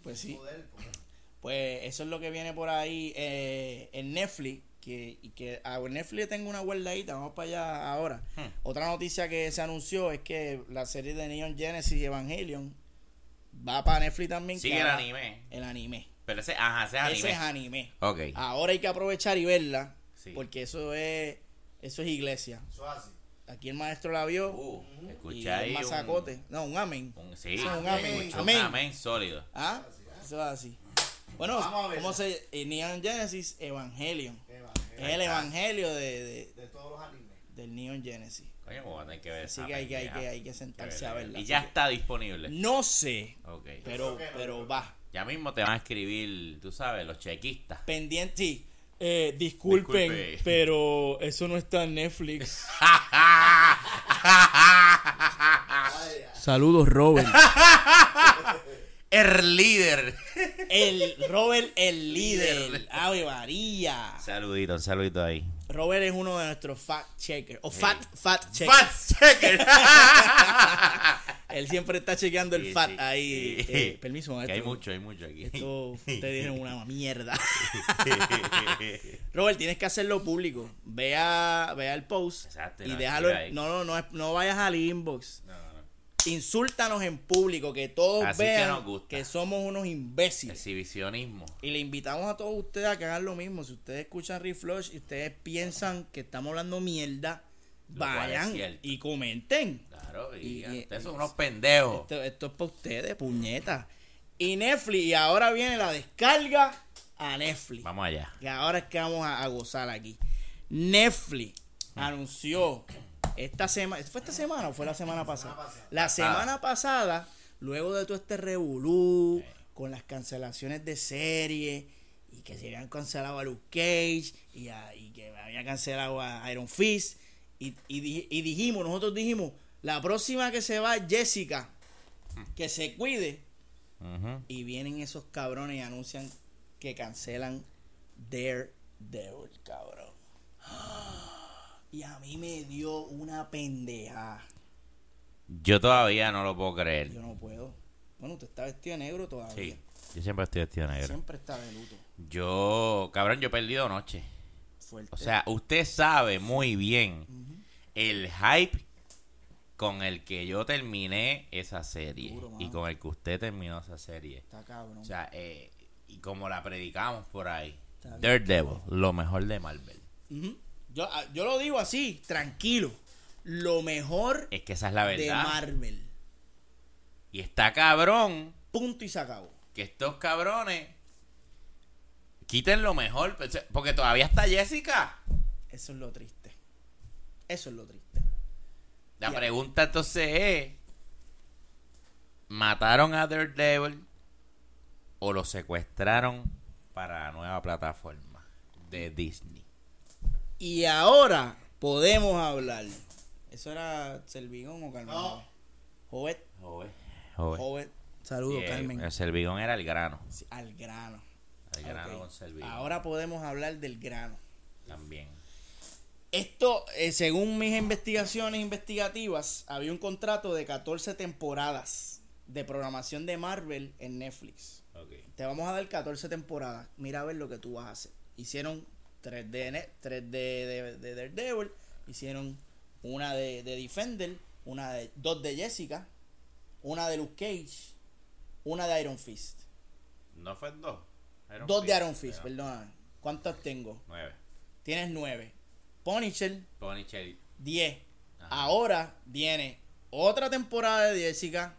S3: Pues sí.
S4: Poder, poder.
S3: Pues eso es lo que viene por ahí eh, en Netflix. Que, y que a Netflix le tengo una guardadita. Vamos para allá ahora.
S2: Hmm.
S3: Otra noticia que se anunció es que la serie de Neon Genesis y Evangelion va para Netflix también.
S2: Sigue
S3: que
S2: el anime.
S3: El anime.
S2: Pero ese, ajá, ese es anime.
S3: Ese es anime.
S2: Ok.
S3: Ahora hay que aprovechar y verla.
S2: Sí.
S3: Porque eso es eso es iglesia.
S4: Eso es así.
S3: Aquí el maestro la vio.
S2: Uh,
S3: y
S2: escuché ahí un,
S3: masacote. No, un amén.
S2: un- sí,
S3: Eso es un amén.
S2: un
S3: Amén.
S2: amén sólido.
S3: ¿Ah? Eso es así. Bueno,
S4: Vamos a.
S3: ¿cómo se eh, Neon Genesis Evangelion?
S4: Evangelio.
S3: Es el evangelio de, de-
S4: De todos los animes.
S3: del Neon Genesis.
S2: Coño, pues, hay que ver
S3: Así que hay que, hay que, hay que sentarse a verla.
S2: Y ya está disponible.
S3: No sé,
S2: Ok.
S3: pero,
S4: no,
S3: pero va.
S2: Ya mismo te van a escribir, tú sabes, los chequistas.
S3: Pendiente, sí. Eh, disculpen,
S2: Disculpe. [laughs]
S3: pero eso no está en Netflix. [laughs] Saludos, Robert. [laughs]
S2: el líder.
S3: El Robert, el [laughs]
S2: Líder.
S3: Ave María.
S2: Saludito, un saludito ahí.
S3: Robert es uno de nuestros fact checkers. O fat, fat checkers.
S2: Fat checker. [laughs]
S3: Él siempre está chequeando el
S2: Sí,
S3: fat
S2: sí.
S3: ahí.
S2: Sí.
S3: Eh, permiso,
S2: Que hay mucho, hay mucho aquí.
S3: Esto ustedes dijeron una [laughs] mierda. Robert, tienes que hacerlo público. Vea, vea el post
S2: Exacto,
S3: y
S2: no,
S3: déjalo. No, no, no, es- no vayas al inbox.
S2: No.
S3: Insúltanos en público, que todos
S2: Así que
S3: vean
S2: gusta.
S3: que somos unos imbéciles.
S2: Exhibicionismo.
S3: Y le invitamos a todos ustedes a que hagan lo mismo. Si ustedes escuchan Reflush y ustedes piensan que estamos hablando mierda,
S2: Lo
S3: vayan y comenten.
S2: Claro, y,
S3: Y- y-
S2: ustedes son unos pendejos.
S3: Esto, esto es para ustedes, puñeta. Y Netflix, y ahora viene la descarga a Netflix.
S2: Vamos allá.
S3: Que ahora es que vamos a, a gozar aquí. Netflix
S2: Mm.
S3: anunció esta semana, ¿fue esta semana o fue la semana pasada? La semana pasada, luego de todo este revolú, con las cancelaciones de series, y que se habían cancelado a Luke Cage, y, a- y que había cancelado a Iron Fist, y, y di- y dijimos, nosotros dijimos, la próxima que se va es Jessica, que se cuide, y vienen esos cabrones y anuncian que cancelan Daredevil, cabrón. Y a mí me dio una pendeja.
S2: Yo todavía no lo puedo creer.
S3: Yo no puedo. Bueno, usted está vestido de negro todavía.
S2: Sí. Yo siempre estoy vestido de negro.
S3: Siempre está de luto.
S2: Yo, cabrón, yo he perdido noche.
S3: Fuerte.
S2: O sea, usted sabe muy bien el hype con el que yo terminé esa serie
S3: Duro,
S2: y con el que usted terminó esa serie.
S3: está cabrón.
S2: O sea, eh, y como la predicamos por ahí. Daredevil, lo mejor de Marvel.
S3: Ujú. Yo, ah, yo lo digo así, tranquilo. Lo mejor
S2: Es que esa es la
S3: de
S2: verdad.
S3: Marvel.
S2: Y está cabrón
S3: Punto y se acabó.
S2: que estos cabrones quiten lo mejor. pues, Porque todavía está Jessica.
S3: Eso es lo triste. Eso es lo triste.
S2: La pregunta entonces es: ¿mataron a Daredevil o lo secuestraron para la nueva plataforma de Disney?
S3: Y ahora podemos hablar. ¿Eso era Servigón o Carmen?
S4: No.
S3: Jovet.
S2: Joven. Joven.
S3: Jovet. Saludos,
S2: eh,
S3: Carmen.
S2: El Servigón era el grano.
S3: Sí, Al grano.
S2: El grano con Servigón.
S3: Ahora podemos hablar del grano.
S2: también.
S3: Esto, eh, según mis investigaciones investigativas, había un contrato de 14 temporadas de programación de Marvel en Netflix.
S2: Ok.
S3: Te vamos a dar 14 temporadas. Mira a ver lo que tú vas a hacer. Hicieron 3 de, Ne- tres de, de, de Daredevil, hicieron una de, de Defender, una de, dos de Jessica, una de Luke Cage, una de Iron Fist.
S2: ¿No fue dos? Iron
S3: dos de. Iron Fist,
S2: Ya.
S3: perdona. ¿Cuántas tengo?
S2: Nueve.
S3: Tienes 9. Punisher,
S2: Punisher.
S3: 10. Ahora viene otra temporada de Jessica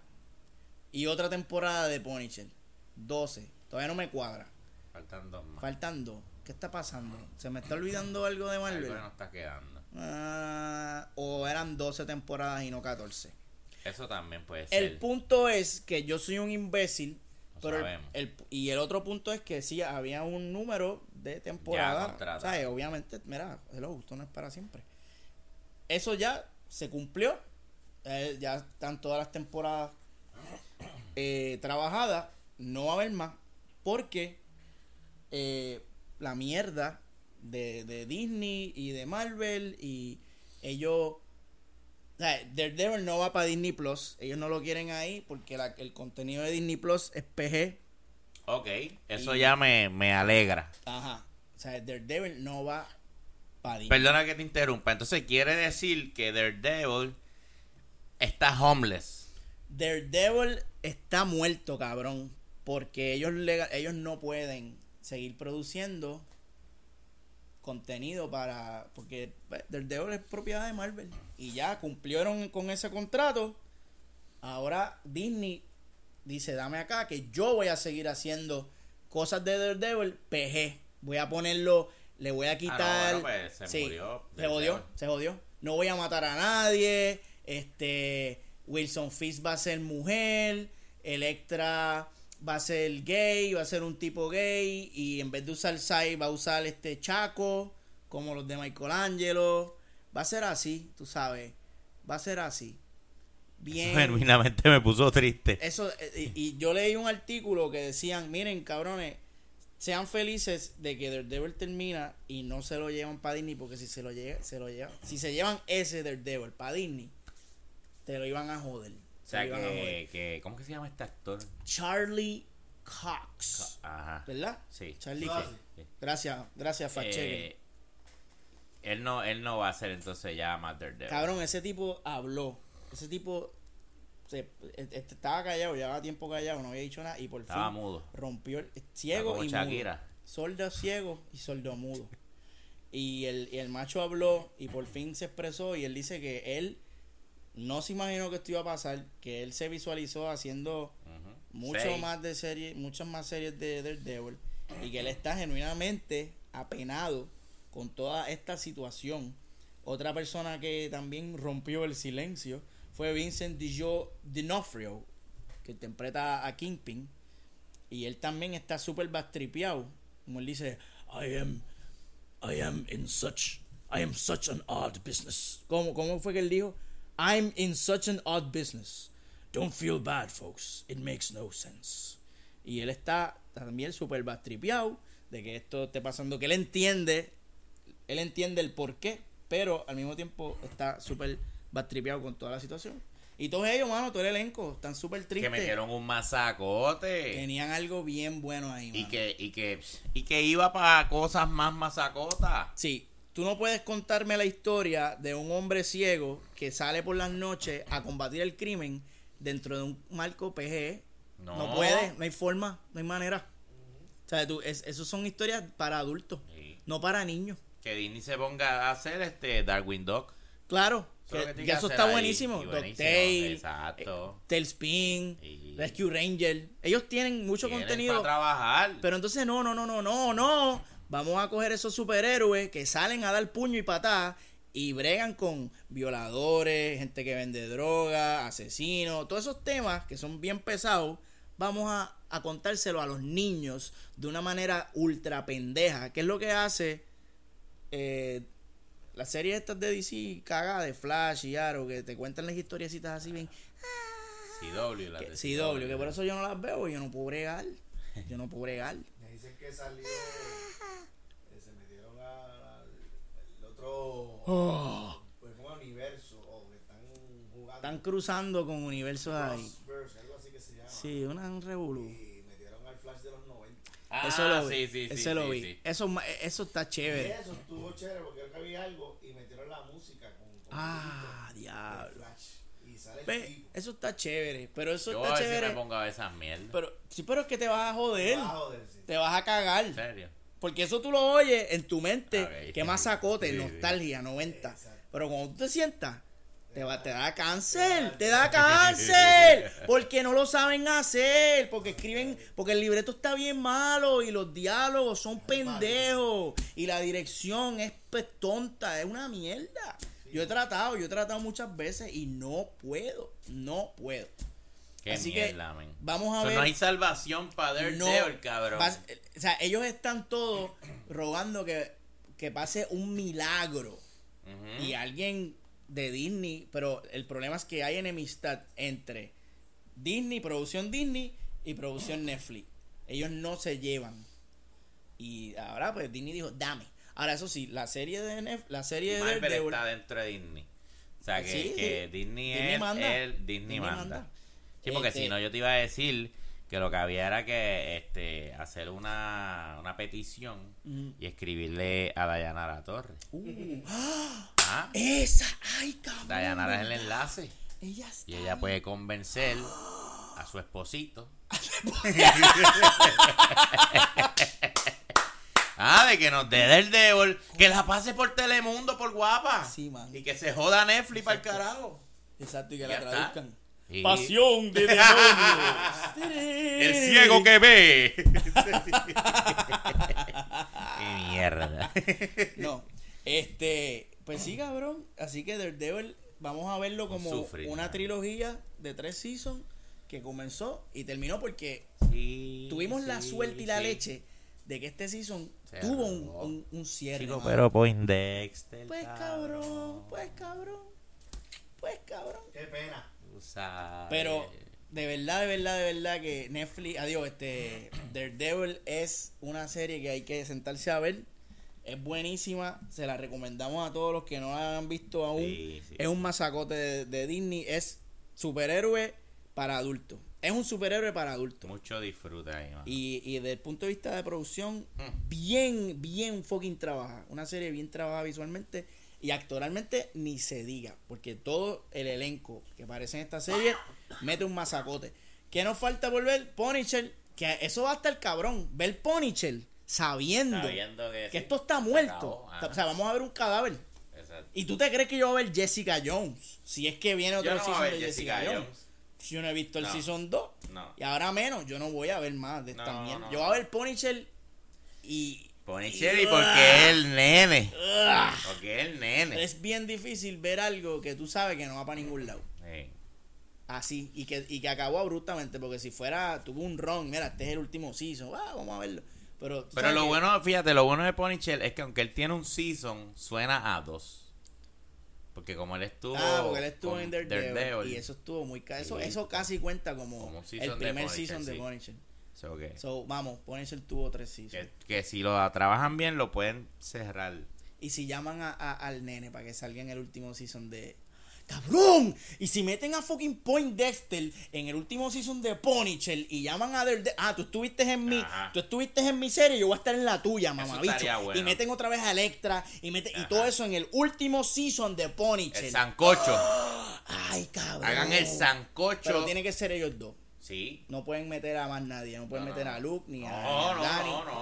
S3: y otra temporada de Punisher. 12. Todavía no me cuadra.
S2: Faltan dos más.
S3: Faltan dos. ¿Qué está pasando? ¿Se me está olvidando algo de
S2: Algo
S3: Marvel?
S2: que no está quedando.
S3: Ah, o eran 12 temporadas y no 14.
S2: Eso también puede ser.
S3: El punto es que yo soy un imbécil.
S2: Lo
S3: Pero el- y el otro punto es que sí, había un número de temporada.
S2: contratado.
S3: ¿sabes? Obviamente, mira, hello, esto no es para siempre. Eso ya se cumplió. Eh, ya están todas las temporadas eh, trabajadas. No va a haber más. Porque eh, la mierda de, de Disney y de Marvel y ellos... O sea, Daredevil no va para Disney Plus. Ellos no lo quieren ahí porque la- el contenido de Disney Plus es PG.
S2: Ok, eso
S3: Y-
S2: ya me, me alegra.
S3: Ajá. O sea, Daredevil no va para Disney.
S2: Perdona que te interrumpa. Entonces quiere decir que Daredevil está homeless.
S3: Daredevil está muerto, cabrón. Porque ellos, lega- ellos no pueden seguir produciendo contenido para. Porque pues, Daredevil es propiedad de Marvel. Y ya cumplieron con ese contrato. Ahora Disney dice: Dame acá que yo voy a seguir haciendo cosas de Daredevil PG. Voy a ponerlo. Le voy a quitar.
S2: bueno, pues, se
S3: Sí,
S2: murió
S3: Se jodió, se jodió. No voy a matar a nadie. Este. Wilson Fisk va a ser mujer. Electra va a ser gay. Va a ser un tipo gay. Y en vez de usar Sai, va a usar este Chaco. Como los de Michelangelo. Va a ser así, tú sabes. Va a ser así. Bien.
S2: Genuinamente me puso triste.
S3: Eso, eh, y, y yo leí un artículo que decían, miren, cabrones, sean felices de que Daredevil termina y no se lo llevan para Disney, porque si se lo llevan, se lo llevan, si se llevan ese Daredevil para Disney, te lo iban a joder.
S2: Sea que, que- ¿Cómo que se llama este actor?
S3: Charlie Cox,
S2: Ajá.
S3: ¿verdad?
S2: Sí.
S3: Charlie Cox.
S2: Sí.
S3: Gracias, gracias, fact
S2: Eh, él no, él no va a ser entonces ya más Daredevil.
S3: Cabrón, ese tipo habló. Ese tipo se, este, estaba callado, llevaba tiempo callado, no había dicho nada y por
S2: Estaba
S3: fin
S2: mudo.
S3: rompió el ciego
S2: como
S3: y
S2: Shakira.
S3: mudo. Sordo ciego y sordo mudo. [laughs] Y el, y el macho habló y por fin se expresó y él dice que él no se imaginó que esto iba a pasar, que él se visualizó haciendo mucho
S2: Seis.
S3: más de series, muchas más series de Daredevil y que él está genuinamente apenado con toda esta situación. Otra persona que también rompió el silencio fue Vincent Dijo D'Onofrio, que interpreta a Kingpin y él también está súper bastripeado, como él dice, I am I am in such I am such an odd business. ¿Cómo, cómo fue que él dijo? I'm in such an odd business. Don't feel bad, folks. It makes no sense. Y él está también súper bastripeado de que esto esté pasando, que él entiende, él entiende el por qué, pero al mismo tiempo está súper bastripeado con toda la situación. Y todos ellos, mano, todo el elenco, están súper
S2: Que
S3: tristes.
S2: metieron un masacote.
S3: Tenían algo bien bueno ahí,
S2: Y
S3: mano.
S2: que, y que, y que iba para cosas más masacotas.
S3: Sí, tú no puedes contarme la historia de un hombre ciego que sale por las noches a combatir el crimen dentro de un marco PG. No,
S2: No.
S3: puede, no hay forma, no hay manera. O sea, tú, es, esos son historias para adultos,
S2: Sí.
S3: no para niños.
S2: Que Disney se ponga a hacer este Darwin Dog.
S3: Claro, que, eso está
S2: ahí,
S3: buenísimo. Tale,
S2: exacto.
S3: eh, Tailspin,
S2: Y-
S3: Rescue Ranger. Ellos tienen mucho
S2: Tienen
S3: contenido.
S2: para trabajar.
S3: Pero entonces no, no, no, no, no, no. Vamos a coger esos superhéroes que salen a dar puño y patada y bregan con violadores, gente que vende droga, asesinos, todos esos temas que son bien pesados. Vamos a, a contárselo a los niños de una manera ultra pendeja. ¿Qué es lo que hace eh, las series estas de DC cagadas de Flash y Arrow que te cuentan las historiecitas así bien
S2: CW, las
S3: que,
S2: de
S3: CW, que por eso yo no las veo, yo no puedo bregar. Yo no puedo bregar.
S4: Que salió. eh, se metieron al otro.
S3: Oh.
S4: Pues universo. O que están jugando.
S3: Están cruzando con universos ahí.
S4: Algo así que se llama.
S3: Sí, una un revolú.
S4: Y metieron al Flash de los 90.
S2: Ah,
S3: eso lo vi.
S2: sí, sí, sí,
S3: eso lo
S2: sí,
S3: vi.
S2: sí.
S3: Eso, eso está
S4: Y
S3: chévere.
S4: eso estuvo chévere porque creo que había algo y metieron la música con. con
S3: Ah, diablo.
S4: Flash. Y sale el
S3: Ve, eso está chévere. Pero eso
S2: Yo a
S3: está
S2: ver si
S3: chévere.
S2: me pongo a ver esas mierdas.
S3: Pero, sí, pero es que te vas a joder.
S4: Sí.
S3: Te vas a cagar.
S2: ¿En serio?
S3: Porque eso tú lo oyes en tu mente.
S2: Ok.
S3: Que más sacote,
S2: Sí, sí.
S3: nostalgia, 90.
S4: Exacto.
S3: Pero cuando tú te sientas, Te, va, te da cáncer, te da [laughs] cáncer, porque no lo saben hacer, porque escriben, porque el libreto está bien malo y los diálogos son pendejos y la dirección es pues, tonta, es una mierda. Yo he tratado, yo he tratado muchas veces y no puedo, no puedo.
S2: Qué
S3: Así que
S2: mierda, men.
S3: vamos a
S2: So,
S3: ver.
S2: No hay salvación para Daredevil, cabrón.
S3: vas- o sea, ellos están todos [clears throat] rogando que, que pase un milagro y alguien de Disney, pero el problema es que hay enemistad entre Disney, producción Disney y producción Netflix. Ellos no se llevan. Y ahora pues Disney dijo, dame. Ahora eso sí, la serie de Nef- la serie de
S2: Marvel
S3: Daredevil-
S2: está dentro de Disney. O sea, que,
S3: Sí,
S2: que
S3: sí.
S2: Disney,
S3: Disney
S2: es
S3: manda.
S2: el Disney,
S3: Disney
S2: manda.
S3: manda.
S2: Sí, porque
S3: Este-
S2: si no yo te iba a decir que lo que había era que este hacer una, una petición
S3: Mm.
S2: y escribirle a Dayanara Torres.
S3: Uh, [gasps]
S2: Ah,
S3: esa, ay cabrón.
S2: Dayanara es el enlace.
S3: Ella está
S2: Y ella puede convencer [gasps] a su esposito. [laughs] ah, de que nos dé del Devil, que la pase por Telemundo por guapa.
S3: Sí, man.
S2: Y que se joda Netflix para el carajo.
S3: Exacto, y que
S2: Ya
S3: la
S2: está.
S3: traduzcan.
S2: Sí.
S3: Pasión de [laughs] demonios.
S2: El ciego que ve. [laughs] Qué mierda.
S3: No, este, pues sí, cabrón. Así que Daredevil, vamos a verlo como
S2: sufrir,
S3: una
S2: man.
S3: trilogía de tres seasons que comenzó y terminó porque
S2: Sí,
S3: tuvimos la suerte y la
S2: sí.
S3: leche de que este season
S2: Se
S3: tuvo un, un, un cierre.
S2: Chico, pero Poindexter.
S3: Pues cabrón, pues cabrón, pues cabrón.
S4: Qué pena.
S3: Pero de verdad, de verdad, de verdad que Netflix, adiós, este Daredevil es una serie que hay que sentarse a ver. Es buenísima, se la recomendamos a todos los que no la han visto aún.
S2: Sí, sí.
S3: Es un masacote de, de Disney, es superhéroe para adultos. Es un superhéroe para adultos.
S2: Mucho disfrute ahí, man.
S3: Y, y desde el punto de vista de producción,
S2: Hmm.
S3: bien, bien fucking trabaja. Una serie bien trabajada visualmente y actoralmente ni se diga. Porque todo el elenco que aparece en esta serie mete un masacote. ¿Qué nos falta por ver? Punisher. Que eso va hasta el cabrón. Ver Punisher sabiendo,
S2: Sabiendo que,
S3: que
S2: sí,
S3: esto está muerto. O sea, vamos a ver un cadáver.
S2: Exacto.
S3: ¿Y tú te crees que yo voy a ver Jessica Jones? Si es que viene otro
S2: Yo no voy a
S3: season
S2: ver
S3: de Jessica,
S2: Jessica
S3: Jones.
S2: Jones.
S3: Yo no he visto el
S2: No.
S3: season 2.
S2: No.
S3: Y ahora menos, yo no voy a ver más de esta
S2: No,
S3: mierda. yo voy a ver Punisher y.
S2: Punisher y
S3: y-
S2: porque es el nene. Porque es el nene.
S3: Es bien difícil ver algo que tú sabes que no va para ningún lado.
S2: Sí.
S3: Así. Y que, y que acabó abruptamente. Porque si fuera, tuvo un ron, mira, este es el último season. Ah, vamos a verlo. Pero,
S2: Pero lo
S3: que-
S2: bueno, fíjate, lo bueno de Punisher es que aunque él tiene un season, suena a dos. Porque como él estuvo.
S3: Ah, porque él estuvo en Daredevil,
S2: Daredevil,
S3: Y eso estuvo muy. ca- Eso,
S2: Sí.
S3: eso casi cuenta como, el primer
S2: Punisher,
S3: season de. Punisher.
S2: so que,
S3: So, vamos, Punisher tuvo tres seasons.
S2: que, que si lo trabajan bien, lo pueden cerrar.
S3: Y si llaman a, a- al nene para que salga en el último season de. ¡Cabrón! Y si meten a fucking Point Dexter en el último season de Punisher y llaman a Daredevil. Ah, tú estuviste en mi.
S2: Ajá.
S3: Tú estuviste en mi serie, yo voy a estar en la tuya, mamabicho.
S2: bueno.
S3: Y meten otra vez a Electra y meten. Y todo eso en el último season de Punisher.
S2: El sancocho. [gasps]
S3: Ay, cabrón.
S2: Hagan el sancocho.
S3: Pero tiene que ser ellos dos.
S2: Sí.
S3: No pueden meter a más nadie. No pueden
S2: No,
S3: meter
S2: no.
S3: a Luke ni a,
S2: No, no,
S3: Dani.
S2: no, no.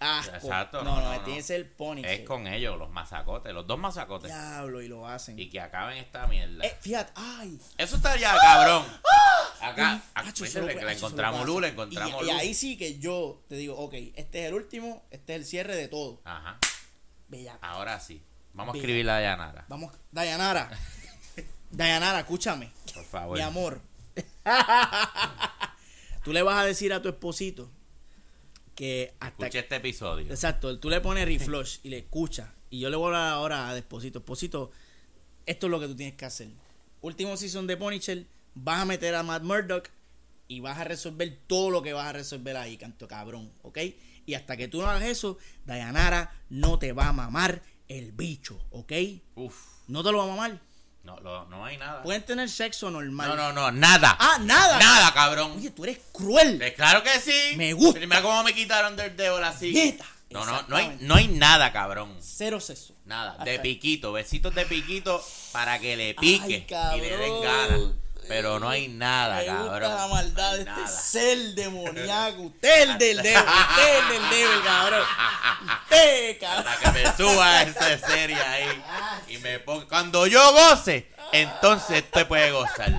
S3: Asco.
S2: Exacto,
S3: no,
S2: no, no,
S3: tiene que ser Punisher.
S2: Es con ellos, los masacotes, los dos masacotes.
S3: Diablo, y lo hacen.
S2: Y que acaben esta mierda.
S3: Eh, fíjate, ay.
S2: Eso estaría cabrón. Acá,
S3: Ah,
S2: acá
S3: hacho, eso lo
S2: encontramos le
S3: hacer.
S2: encontramos
S3: y,
S2: luz.
S3: y ahí sí que yo te digo, ok, este es el último, este es el cierre de todo.
S2: Ajá.
S3: Bella.
S2: Ahora sí. Vamos a escribirle a Yanara.
S3: Vamos, Dayanara. [laughs] Dayanara, escúchame.
S2: Por favor.
S3: Mi amor. [laughs] Tú le vas a decir a tu esposito que hasta
S2: Escucha este episodio.
S3: Exacto, tú le pones reflush y le escuchas. Y yo le voy a hablar ahora a Esposito. Esposito, esto es lo que tú tienes que hacer. Último season de Punisher, vas a meter a Matt Murdock y vas a resolver todo lo que vas a resolver ahí, canto cabrón, ¿ok? Y hasta que tú no hagas eso, Dayanara no te va a mamar el bicho, ¿ok?
S2: Uf.
S3: No te lo va a mamar.
S2: No, lo- no hay nada.
S3: Pueden tener sexo normal.
S2: No, no, no, nada.
S3: Ah, nada.
S2: Nada, cabrón.
S3: Oye, tú eres cruel.
S2: Eh, claro que sí.
S3: Me gusta.
S2: Pero Mira cómo me quitaron del dedo así.
S3: Neta.
S2: No, no, no hay, no hay nada, cabrón.
S3: Cero sexo.
S2: Nada.
S3: Hasta
S2: De piquito, besitos de piquito para que le pique
S3: Ay,
S2: y le den ganas. Pero no hay nada,
S3: Me gusta
S2: cabrón.
S3: la maldad
S2: No
S3: de
S2: hay
S3: este ser demoníaco. Usted el del devil. Usted el del devil, cabrón. Usted, cabrón.
S2: Para que me suba esa serie ahí y me ponga. Cuando yo goce, entonces usted puede gozar.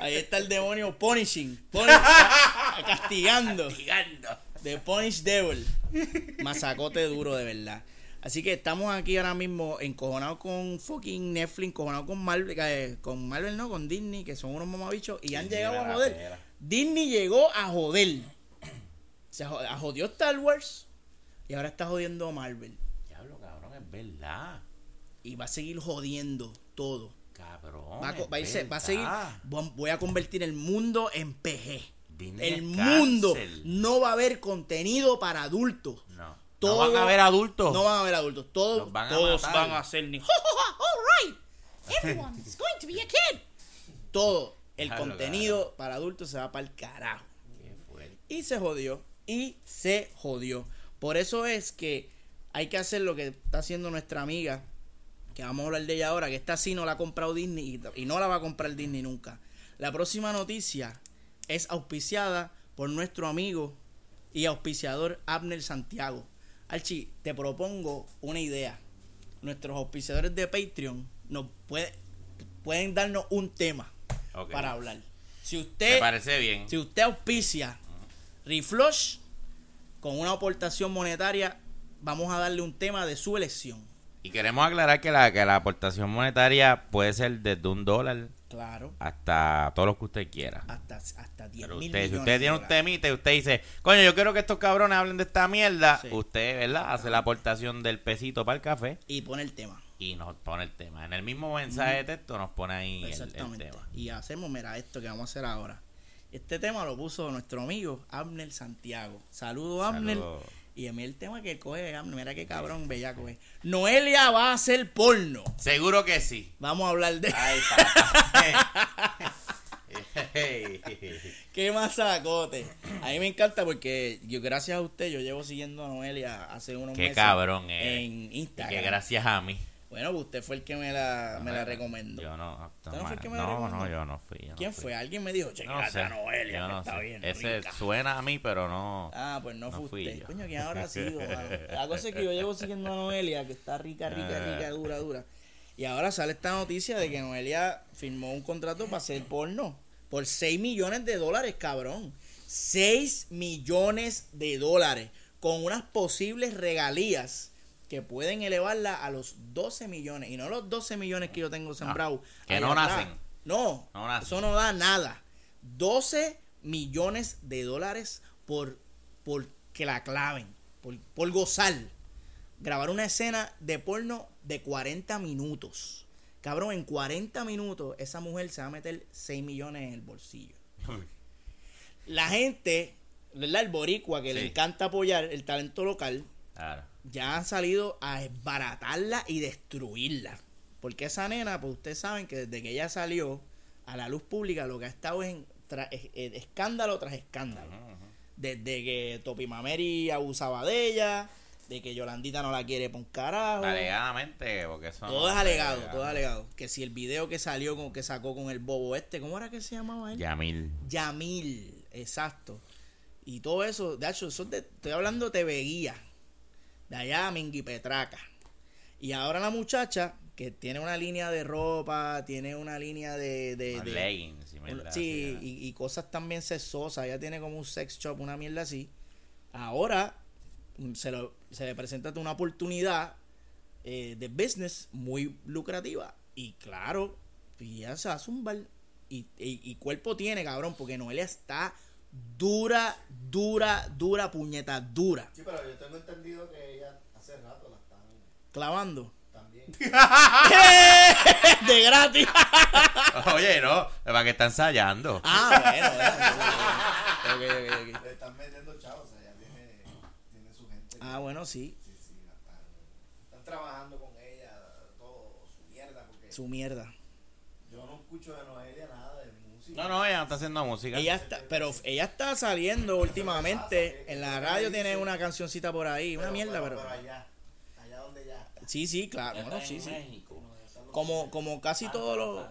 S3: Ahí está el demonio punishing. punish- castigando.
S2: Gigando.
S3: The Punish Devil. Masacote duro, de verdad. Así que estamos aquí ahora mismo encojonados con fucking Netflix, encojonados con Marvel, eh, con Marvel no, con Disney, que son unos mamabichos y han llegado a joder. Disney llegó a joder. [clears throat] Se jo- a jodió Star Wars y ahora está jodiendo Marvel.
S2: Diablo, cabrón, es verdad.
S3: Y va a seguir jodiendo todo.
S2: Cabrón.
S3: Va a, va a irse- va a seguir. Voy a convertir el mundo en PG.
S2: Disney
S3: El mundo no va a haber contenido para adultos.
S2: No.
S3: Todo-
S2: no van a ver adultos.
S3: No van a ver adultos. Todos,
S2: van a
S3: todos van a ser ni. [laughs] All right. Everyone is going to be a kid. Todo el
S2: Claro,
S3: contenido para adultos se va para el carajo. Y se jodió. Y se jodió. Por eso es que hay que hacer lo que está haciendo nuestra amiga. Que vamos a hablar de ella ahora. Que esta sí no la ha comprado Disney. Y, y no la va a comprar Disney nunca. La próxima noticia es auspiciada por nuestro amigo y auspiciador Abner Santiago. Archie, te propongo una idea. Nuestros auspiciadores de Patreon nos puede- pueden darnos un tema para hablar. Si
S2: Me
S3: usted
S2: parece bien.
S3: si usted auspicia Reflush con una aportación monetaria, vamos a darle un tema de su elección.
S2: Y queremos aclarar que la, que la aportación monetaria puede ser desde un dólar
S3: Claro.
S2: hasta todo lo que usted quiera.
S3: Hasta, hasta 10
S2: Pero
S3: mil
S2: usted, si usted tiene un temita y usted dice, coño, yo quiero que estos cabrones hablen de esta mierda,
S3: Sí.
S2: usted, ¿verdad? Hace la aportación del pesito para el café
S3: Y pone el tema.
S2: y nos pone el tema. En el mismo mensaje de texto nos pone ahí el- el,
S3: Exactamente.
S2: tema.
S3: Y hacemos, mira, esto que vamos a hacer ahora. Este tema lo puso nuestro amigo Abner Santiago. Saludos, Abner. Y a mí el tema que coge Abner, mira qué cabrón bellaco es. Noelia va a hacer porno.
S2: Seguro que sí.
S3: Vamos a hablar de...
S2: Ay, [laughs] papá.
S3: Qué masacote. A mí me encanta porque yo gracias a usted yo llevo siguiendo a Noelia hace unos
S2: Qué
S3: meses.
S2: cabrón es.
S3: En
S2: Y
S3: Instagram.
S2: que gracias a mí.
S3: Bueno, pues usted fue el que me la, me la recomendó.
S2: Yo no.
S3: ¿Usted no fue el que me la
S2: no,
S3: recomendó?
S2: no, yo no fui. yo no
S3: ¿Quién
S2: fui.
S3: fue? Alguien me dijo,
S2: No
S3: chequeate
S2: sé.
S3: a Noelia,
S2: yo
S3: que
S2: no
S3: está
S2: sé.
S3: bien
S2: Ese
S3: rica".
S2: suena a mí, pero no.
S3: Ah, pues no,
S2: No
S3: fue
S2: fui
S3: usted.
S2: yo.
S3: Coño, ¿quién habrá [laughs] sido? mano? La cosa es que yo llevo siguiendo a Noelia, que está rica, rica,
S2: Ah.
S3: rica, dura, dura. Y ahora sale esta noticia de que Noelia firmó un contrato para hacer porno. Por 6 millones de dólares, cabrón. 6 millones de dólares. Con unas posibles regalías que pueden elevarla a los 12 millones. Y no los 12 millones que yo tengo sembrado.
S2: Ah, que no
S3: atrás.
S2: nacen.
S3: No,
S2: No nacen.
S3: eso no da nada. 12 millones de dólares por, por que la claven, por, por gozar. Grabar una escena de porno de 40 minutos. Cabrón, en 40 minutos esa mujer se va a meter 6 millones en el bolsillo. [laughs] La gente, ¿verdad? El boricua que le encanta apoyar el talento local,
S2: Claro.
S3: Ya han salido a desbaratarla y destruirla. Porque esa nena, pues ustedes saben que desde que ella salió a la luz pública, lo que ha estado es en tra- escándalo tras escándalo. Desde que Topi Mameri abusaba de ella, de que Yolandita no la quiere por un carajo.
S2: Alegadamente, porque eso.
S3: Todo
S2: no
S3: es alegado,
S2: alega.
S3: todo es alegado. Que si el video que salió, con, que sacó con el bobo este, ¿cómo era que se llamaba él?
S2: Yamil.
S3: Yamil, exacto. Y todo eso, de hecho, eso de- estoy hablando de Veguía, de allá Mingui Petraca. Y ahora la muchacha, que tiene una línea de ropa, tiene una línea de... de, de-
S2: leggings
S3: un-
S2: mierda
S3: sí, y, y cosas también sexosas. Ella tiene como un sex shop, una mierda así. Ahora mm, se, lo- se le presenta una oportunidad eh, de business muy lucrativa. Y claro, y ella se va a zumbar. Y, y- y cuerpo tiene, cabrón, porque Noelia está dura, dura, dura, puñeta, dura.
S4: Sí, pero yo tengo entendido que ella hace rato la están
S3: Clavando.
S4: también. [laughs] [laughs]
S3: de gratis. [laughs]
S2: Oye, no, para que está ensayando.
S3: ah, bueno, bueno, ok, ok, ok, ok.
S4: Le están metiendo chavos, o sea, ella tiene, tiene su gente. que-
S3: Ah, bueno, sí.
S4: Sí, sí, la están, están trabajando con ella, todo su mierda, porque
S3: Su mierda.
S4: yo no escucho de música.
S2: No, no, ella no está haciendo música.
S3: Ella está, pero ella está saliendo últimamente. En la radio tiene una cancioncita por ahí, una mierda, pero.
S4: allá, allá donde ya está.
S3: Sí, sí, claro. Bueno, sí, sí. Como, como casi todos los.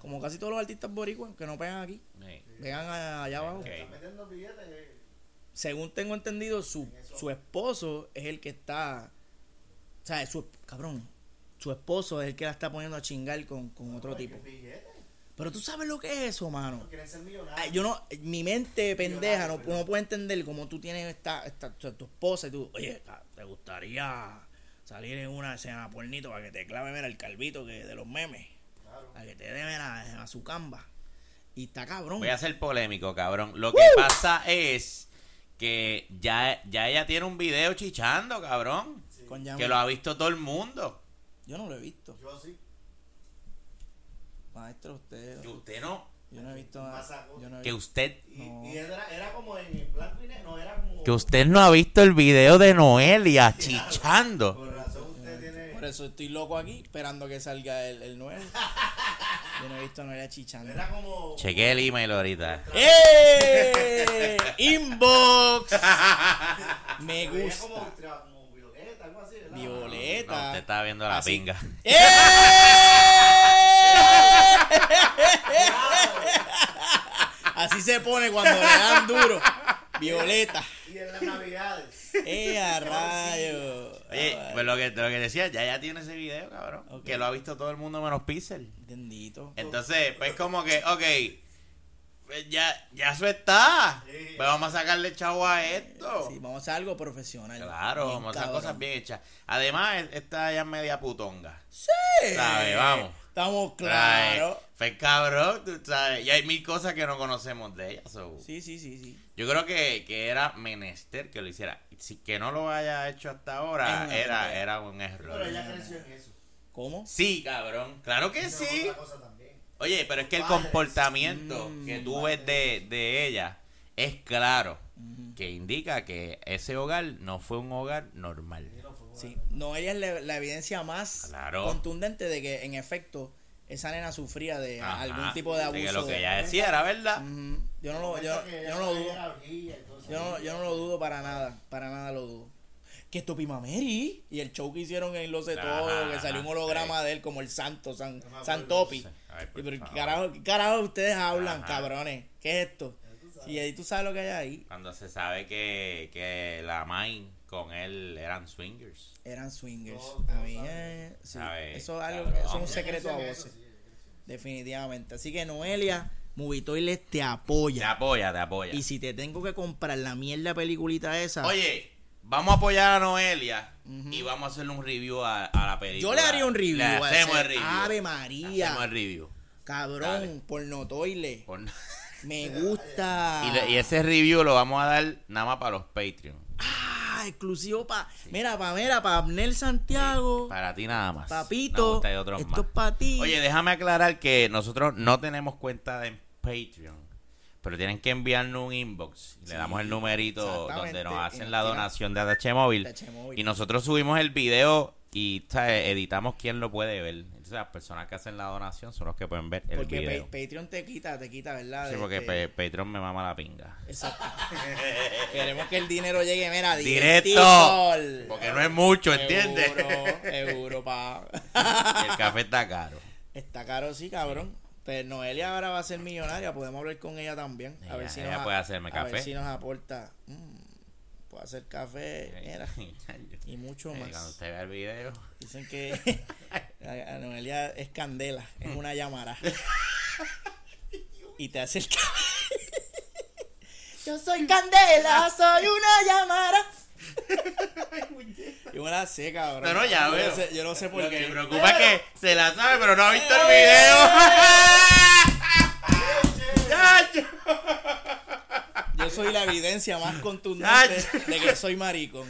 S3: Como casi todos los artistas boricuas que no pegan aquí, pegan allá abajo.
S2: Ok.
S4: Están metiendo billetes. eh.
S3: Según tengo entendido, su, su esposo es el que está. O sea, su, cabrón, su esposo es el que la está poniendo a chingar con, con otro tipo. Pero tú sabes lo que es eso, mano.
S4: Quieren ser millonarios.
S3: Ay, yo no, mi mente pendeja no, no puede entender cómo tú tienes esta, esta tu, tu esposa y tú, oye, ¿te gustaría salir en una escena pornito para que te clave, mira, el calvito que de los memes?
S4: Claro.
S3: Para que te dé, mira, a su camba. Y está cabrón.
S2: Voy a ser polémico, cabrón. Lo que pasa es que ya, ya ella tiene un video chichando, cabrón. Que lo ha visto todo el mundo.
S3: Yo no lo he visto.
S4: Yo sí.
S3: Maestro, usted.
S2: Que usted no.
S3: Yo no he visto nada.
S4: saco.
S3: Yo no he
S2: Que usted.
S4: Y,
S3: No.
S4: y era, era como en, blanco y negro. No, era como.
S2: Que usted no ha visto el video de Noelia chichando.
S4: Por [laughs] razón usted tiene.
S3: Por eso estoy loco aquí, esperando que salga el, el nuevo. [laughs] Yo no he visto a Noelia chichando.
S4: Era como.
S2: Chequé el email ahorita.
S3: ¡Eh! [laughs] Inbox. Me gusta.
S4: Violeta.
S2: No, usted estaba viendo la
S3: Así.
S2: pinga. [laughs]
S3: Así se pone cuando le dan duro. Violeta.
S4: Y en las navidades.
S3: ¡Eh, a rayo!
S2: Oye, pues lo que, lo que decía, ya ya tiene ese video, cabrón. Que lo ha visto todo el mundo menos Pixel.
S3: Bendito.
S2: Entonces, pues como que, ok, pues ya, ya eso está.
S4: Sí.
S2: Pues vamos a sacarle chavo a esto.
S3: Sí, vamos a hacer algo profesional.
S2: Claro,
S3: Bien
S2: vamos a hacer
S3: cabrón.
S2: cosas bien hechas. Además, es- esta ya es media putonga.
S3: Sí.
S2: ¿Sabes? Vamos.
S3: Estamos claros.
S2: Pues cabrón, tú sabes. Y hay mil cosas que no conocemos de ella. so.
S3: Sí, sí, sí, sí.
S2: Yo creo que, que era menester que lo hiciera. Si que no lo haya hecho hasta ahora, era,
S3: error.
S2: era un error.
S4: Pero ella creció en eso.
S3: ¿Cómo?
S2: Sí, cabrón. Claro que sí.
S4: otra cosa también.
S2: Oye, pero es que el
S4: Padres.
S2: comportamiento
S3: Mm,
S2: que tú ves de, de ella es claro.
S3: Ujú.
S2: Que indica que ese hogar no fue un hogar normal.
S4: Sí, no
S3: ella es la, la evidencia más
S2: Claro.
S3: contundente de que, en efecto, esa nena sufría de
S2: Ajá.
S3: algún tipo de abuso.
S2: que lo que
S3: de-
S2: ella decía era verdad.
S3: Yo no lo, yo, no lo dudo. Yo no, yo no lo dudo para nada. Para nada lo dudo. Que Topi Mameri y el show que hicieron en Lo sé
S2: Ajá,
S3: todo, que salió un holograma
S2: sí.
S3: de él como el santo, San,
S4: No.
S3: San Topi.
S2: Ay,
S3: pero, ¿qué
S2: favor.
S3: carajo, ¿qué carajo ustedes hablan,
S2: Ajá.
S3: cabrones? ¿Qué es esto? Y ahí tú sabes lo que hay ahí.
S2: Cuando se sabe que, que la Main con él eran swingers.
S3: Eran swingers.
S4: Todos
S3: A mí, eh, sí, eso es algo, eso es un secreto a voces. Definitivamente. Así que Noelia, Movitoiles te
S2: Te
S3: apoya.
S2: apoya, te apoya.
S3: Y si te tengo que comprar la mierda peliculita esa,
S2: Oye, vamos a apoyar a Noelia y vamos a hacerle un review a, a la película.
S3: yo le haría un review.
S2: Le
S3: a
S2: hacemos el review.
S3: Ave
S2: Le
S3: María.
S2: Hacemos el review.
S3: Cabrón, pornotoile.
S2: Por- [laughs]
S3: Me gusta.
S2: Y, le- y ese review lo vamos a dar nada más para los Patreon.
S3: Ah, exclusivo para. Mira, para mira, para Abner Santiago.
S2: Para ti nada más.
S3: Papito.
S2: otros
S3: esto
S2: más.
S3: es para ti.
S2: Oye, déjame aclarar que nosotros no tenemos cuenta de Patreon. Pero tienen que enviarnos un inbox. y Le damos el numerito donde nos hacen la donación de ATH Móvil. Y nosotros subimos el video y editamos quién lo puede ver. Entonces las personas que hacen la donación son los que pueden ver el
S3: Porque
S2: video.
S3: Pa- Patreon te quita, te quita, ¿verdad?
S2: Sí, porque Pa- Patreon me mama la pinga.
S3: Exacto. [laughs] Queremos que el dinero llegue, mira,
S2: Directo. Porque no es mucho, ¿entiendes?
S3: Seguro, seguro, pa. [laughs]
S2: El café está caro.
S3: Está caro, sí, cabrón. Pero Noelia ahora va a ser millonaria. Podemos hablar con ella también. A ver si
S2: ella
S3: nos,
S2: puede hacerme
S3: a
S2: café.
S3: ver si nos aporta. Mm, puede hacer café, mira, [laughs] y mucho
S2: Eh, Cuando
S3: más.
S2: usted vea el video.
S3: Dicen que [laughs] Noelia es candela, es una llamara. y te hace el café. [laughs] Yo soy candela, soy una llamara. Yo me la sé, cabrón.
S2: No, no, ya
S3: yo
S2: veo.
S3: No sé, yo no sé por
S2: Lo
S3: qué.
S2: que me preocupa es que se la sabe, pero no ha visto el video. ¡Chacho!
S3: Yo soy la evidencia más contundente de que soy maricón.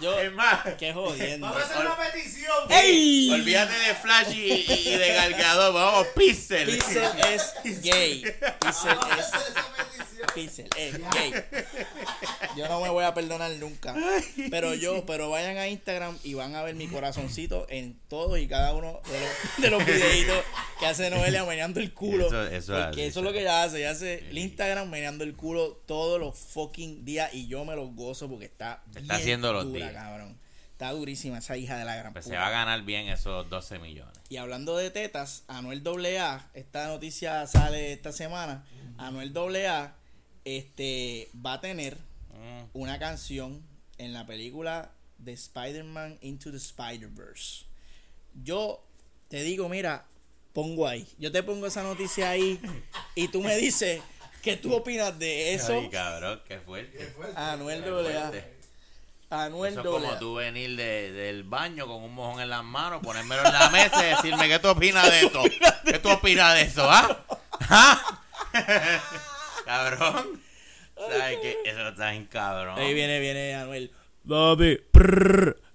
S3: Yo,
S2: Es más,
S3: qué jodiendo.
S4: Vamos a hacer una petición.
S3: ¡Ey!
S2: olvídate de Flash y, de Galgador, vamos, Pixel.
S3: Pixel es gay. Pixel es. Pixel es gay. Yo no me voy a perdonar nunca. Pero yo, pero vayan a Instagram y van a ver mi corazoncito en todos y cada uno de los, de los videitos que hace Noelia meneando el culo.
S2: Eso- eso es
S3: porque eso es lo que ella hace. Ella hace el Instagram meneando el culo todos los fucking días y yo me los gozo porque está
S2: Está haciendo los días.
S3: cabrón. Está durísima esa hija de la gran
S2: Pues
S3: puta.
S2: se va a ganar bien esos 12 millones.
S3: Y hablando de tetas, Anuel AA, esta noticia sale esta semana. Anuel AA este, va a tener
S2: Mm.
S3: una canción en la película de Spider-Man Into the Spider-Verse. Yo te digo, mira, pongo ahí. Yo te pongo esa noticia ahí y tú me dices qué tú opinas de eso.
S2: Ay, cabrón, qué fuerte.
S3: Anuel
S2: Qué fuerte.
S3: Anuel
S2: Eso es como tú venir de- del baño con un mojón en las manos, ponérmelo en la mesa y decirme qué tú opinas de esto. ¿Qué tú opinas de eso, ah? ¿Ah? [laughs] cabrón. ¿Sabes qué? Eso está bien cabrón.
S3: Ahí viene, viene Anuel. Papi,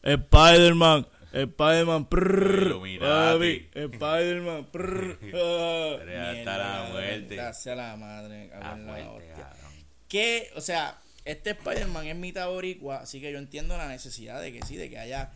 S3: Spider-Man, Spider-Man, papi, Spider-Man, prrr. [laughs] ah.
S2: La muerte.
S3: Gracias a la madre, en la
S2: cabrón.
S3: Que, o sea, este Spider-Man es mitad boricua, así que yo entiendo la necesidad de que sí, de que haya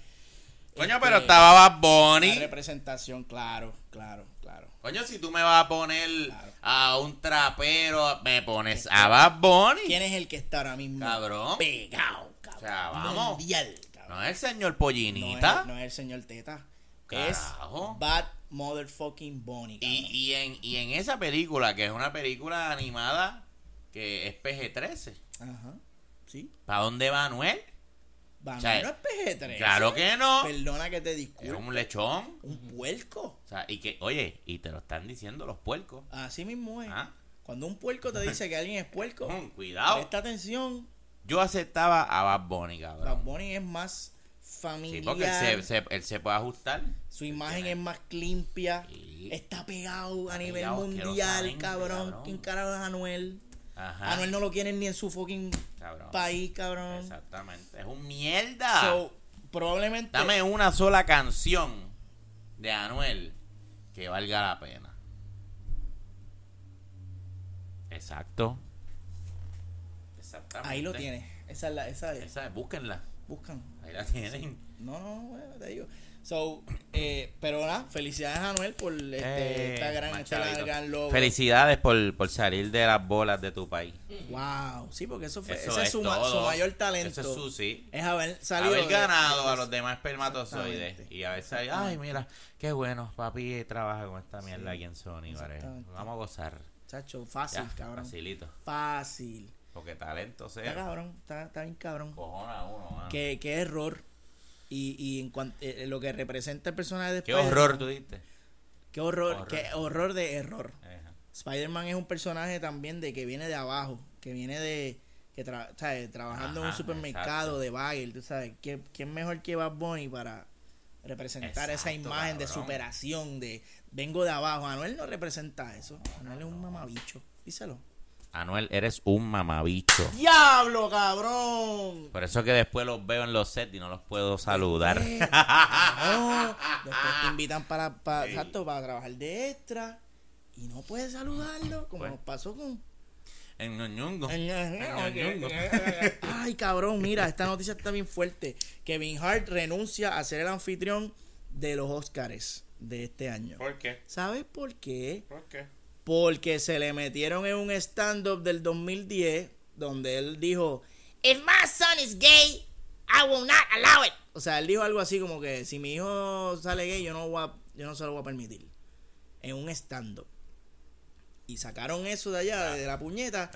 S2: Coño,
S3: este,
S2: pero estaba Bad Bunny.
S3: representación, claro, claro, claro.
S2: Coño, si tú me vas a poner
S3: Claro.
S2: a un trapero, me pones a Bad Bunny.
S3: ¿Quién es el que está ahora mismo
S2: Cabrón.
S3: pegado, cabrón?
S2: O sea, vamos.
S3: Mundial.
S2: No es el señor
S3: No
S2: Pollinita.
S3: es, no es el señor Teta.
S2: Carajo.
S3: Es Bad Motherfucking Bunny.
S2: Y, y, en, y en esa película, que es una película animada que es PG-13,
S3: Ajá. Sí.
S2: ¿para dónde va Anuel?
S3: Va,
S2: O sea,
S3: no es PG-13.
S2: Claro que no.
S3: Perdona que te
S2: Es
S3: disculpe.
S2: un lechón.
S3: Un puerco.
S2: O sea, y que, oye, y te lo están diciendo los puercos.
S3: Así mismo es.
S2: Ah.
S3: Cuando un puerco te dice que alguien es puerco, [laughs]
S2: Cuidado.
S3: presta atención.
S2: Yo aceptaba a Bad Bunny,
S3: Bad
S2: cabrón.
S3: Bunny es más
S2: Sí,
S3: familiar.
S2: porque él se, se- él se puede ajustar.
S3: Su imagen es más limpia.
S2: Sí.
S3: Está pegado a
S2: Está
S3: nivel
S2: pegado
S3: mundial, cabrón.
S2: cabrón.
S3: ¿Quién carajo es Anuel?
S2: Ajá.
S3: Anuel no lo quieren ni en su fucking
S2: Cabrón.
S3: país, cabrón.
S2: Exactamente. Es un mierda.
S3: So, probablemente.
S2: Dame una sola canción de Anuel que valga la pena. Exacto.
S3: Ahí lo tienes. Esa es la. Esa es.
S2: Esa, búsquenla.
S3: Buscan.
S2: Ahí la tienen.
S3: No, no, bueno, te digo. So, eh, pero nada, felicidades a Anuel por este,
S2: Eh,
S3: esta gran, este gran logro.
S2: Felicidades por, por salir de las bolas de tu país.
S3: Wow, sí, porque eso fue,
S2: Eso
S3: ese es,
S2: es
S3: su, ma- su mayor talento.
S2: Eso es su sí.
S3: Es haber salido.
S2: haber ganado
S3: de-
S2: a los demás espermatozoides y haber salido, ay mira, qué bueno, papi trabaja con esta mierda aquí en Sony. Vamos a gozar.
S3: Chacho, fácil,
S2: Ya,
S3: cabrón.
S2: facilito.
S3: Fácil.
S2: Porque talento
S3: Está
S2: sea.
S3: cabrón, está, está bien cabrón.
S2: Cojona uno, mano.
S3: Qué, qué error. Y, y en cuanto eh, lo que representa el personaje de
S2: Qué
S3: Spider-Man,
S2: horror tú diste.
S3: Qué horror,
S2: Horror.
S3: qué horror de error.
S2: Ajá.
S3: Spider-Man es un personaje también de que viene de abajo, que viene de que tra- ¿sabes? trabajando en un
S2: Ajá,
S3: supermercado
S2: exacto.
S3: de bagel, tú sabes, ¿quién, quién mejor que Bad Bunny para representar esa
S2: Exacto,
S3: imagen de
S2: cabrón.
S3: superación de vengo de abajo? Anuel no representa eso. Anuel es un mamabicho. Díselo.
S2: Anuel, eres un mamabicho.
S3: ¡Diablo, cabrón!
S2: Por eso que después los veo en los sets y no los puedo saludar.
S3: Eh, no, después te [laughs] invitan para, para,
S2: Sí.
S3: exacto, para trabajar de extra y no puedes saludarlo, como
S2: Pues.
S3: nos pasó con
S2: en Ñoñongo. [laughs]
S3: Ay, cabrón, mira, esta noticia está bien fuerte. Kevin Hart renuncia a ser el anfitrión de los Oscars de este año.
S2: ¿Por qué?
S3: ¿Sabes por qué?
S2: ¿Por qué?
S3: Porque se le metieron en un stand-up del 2010 donde él dijo, If my son is gay, I will not allow it. O sea, él dijo algo así como que si mi hijo sale gay, yo no, voy yo no se lo voy a permitir. En un stand-up. Y sacaron eso de allá, de la puñeta.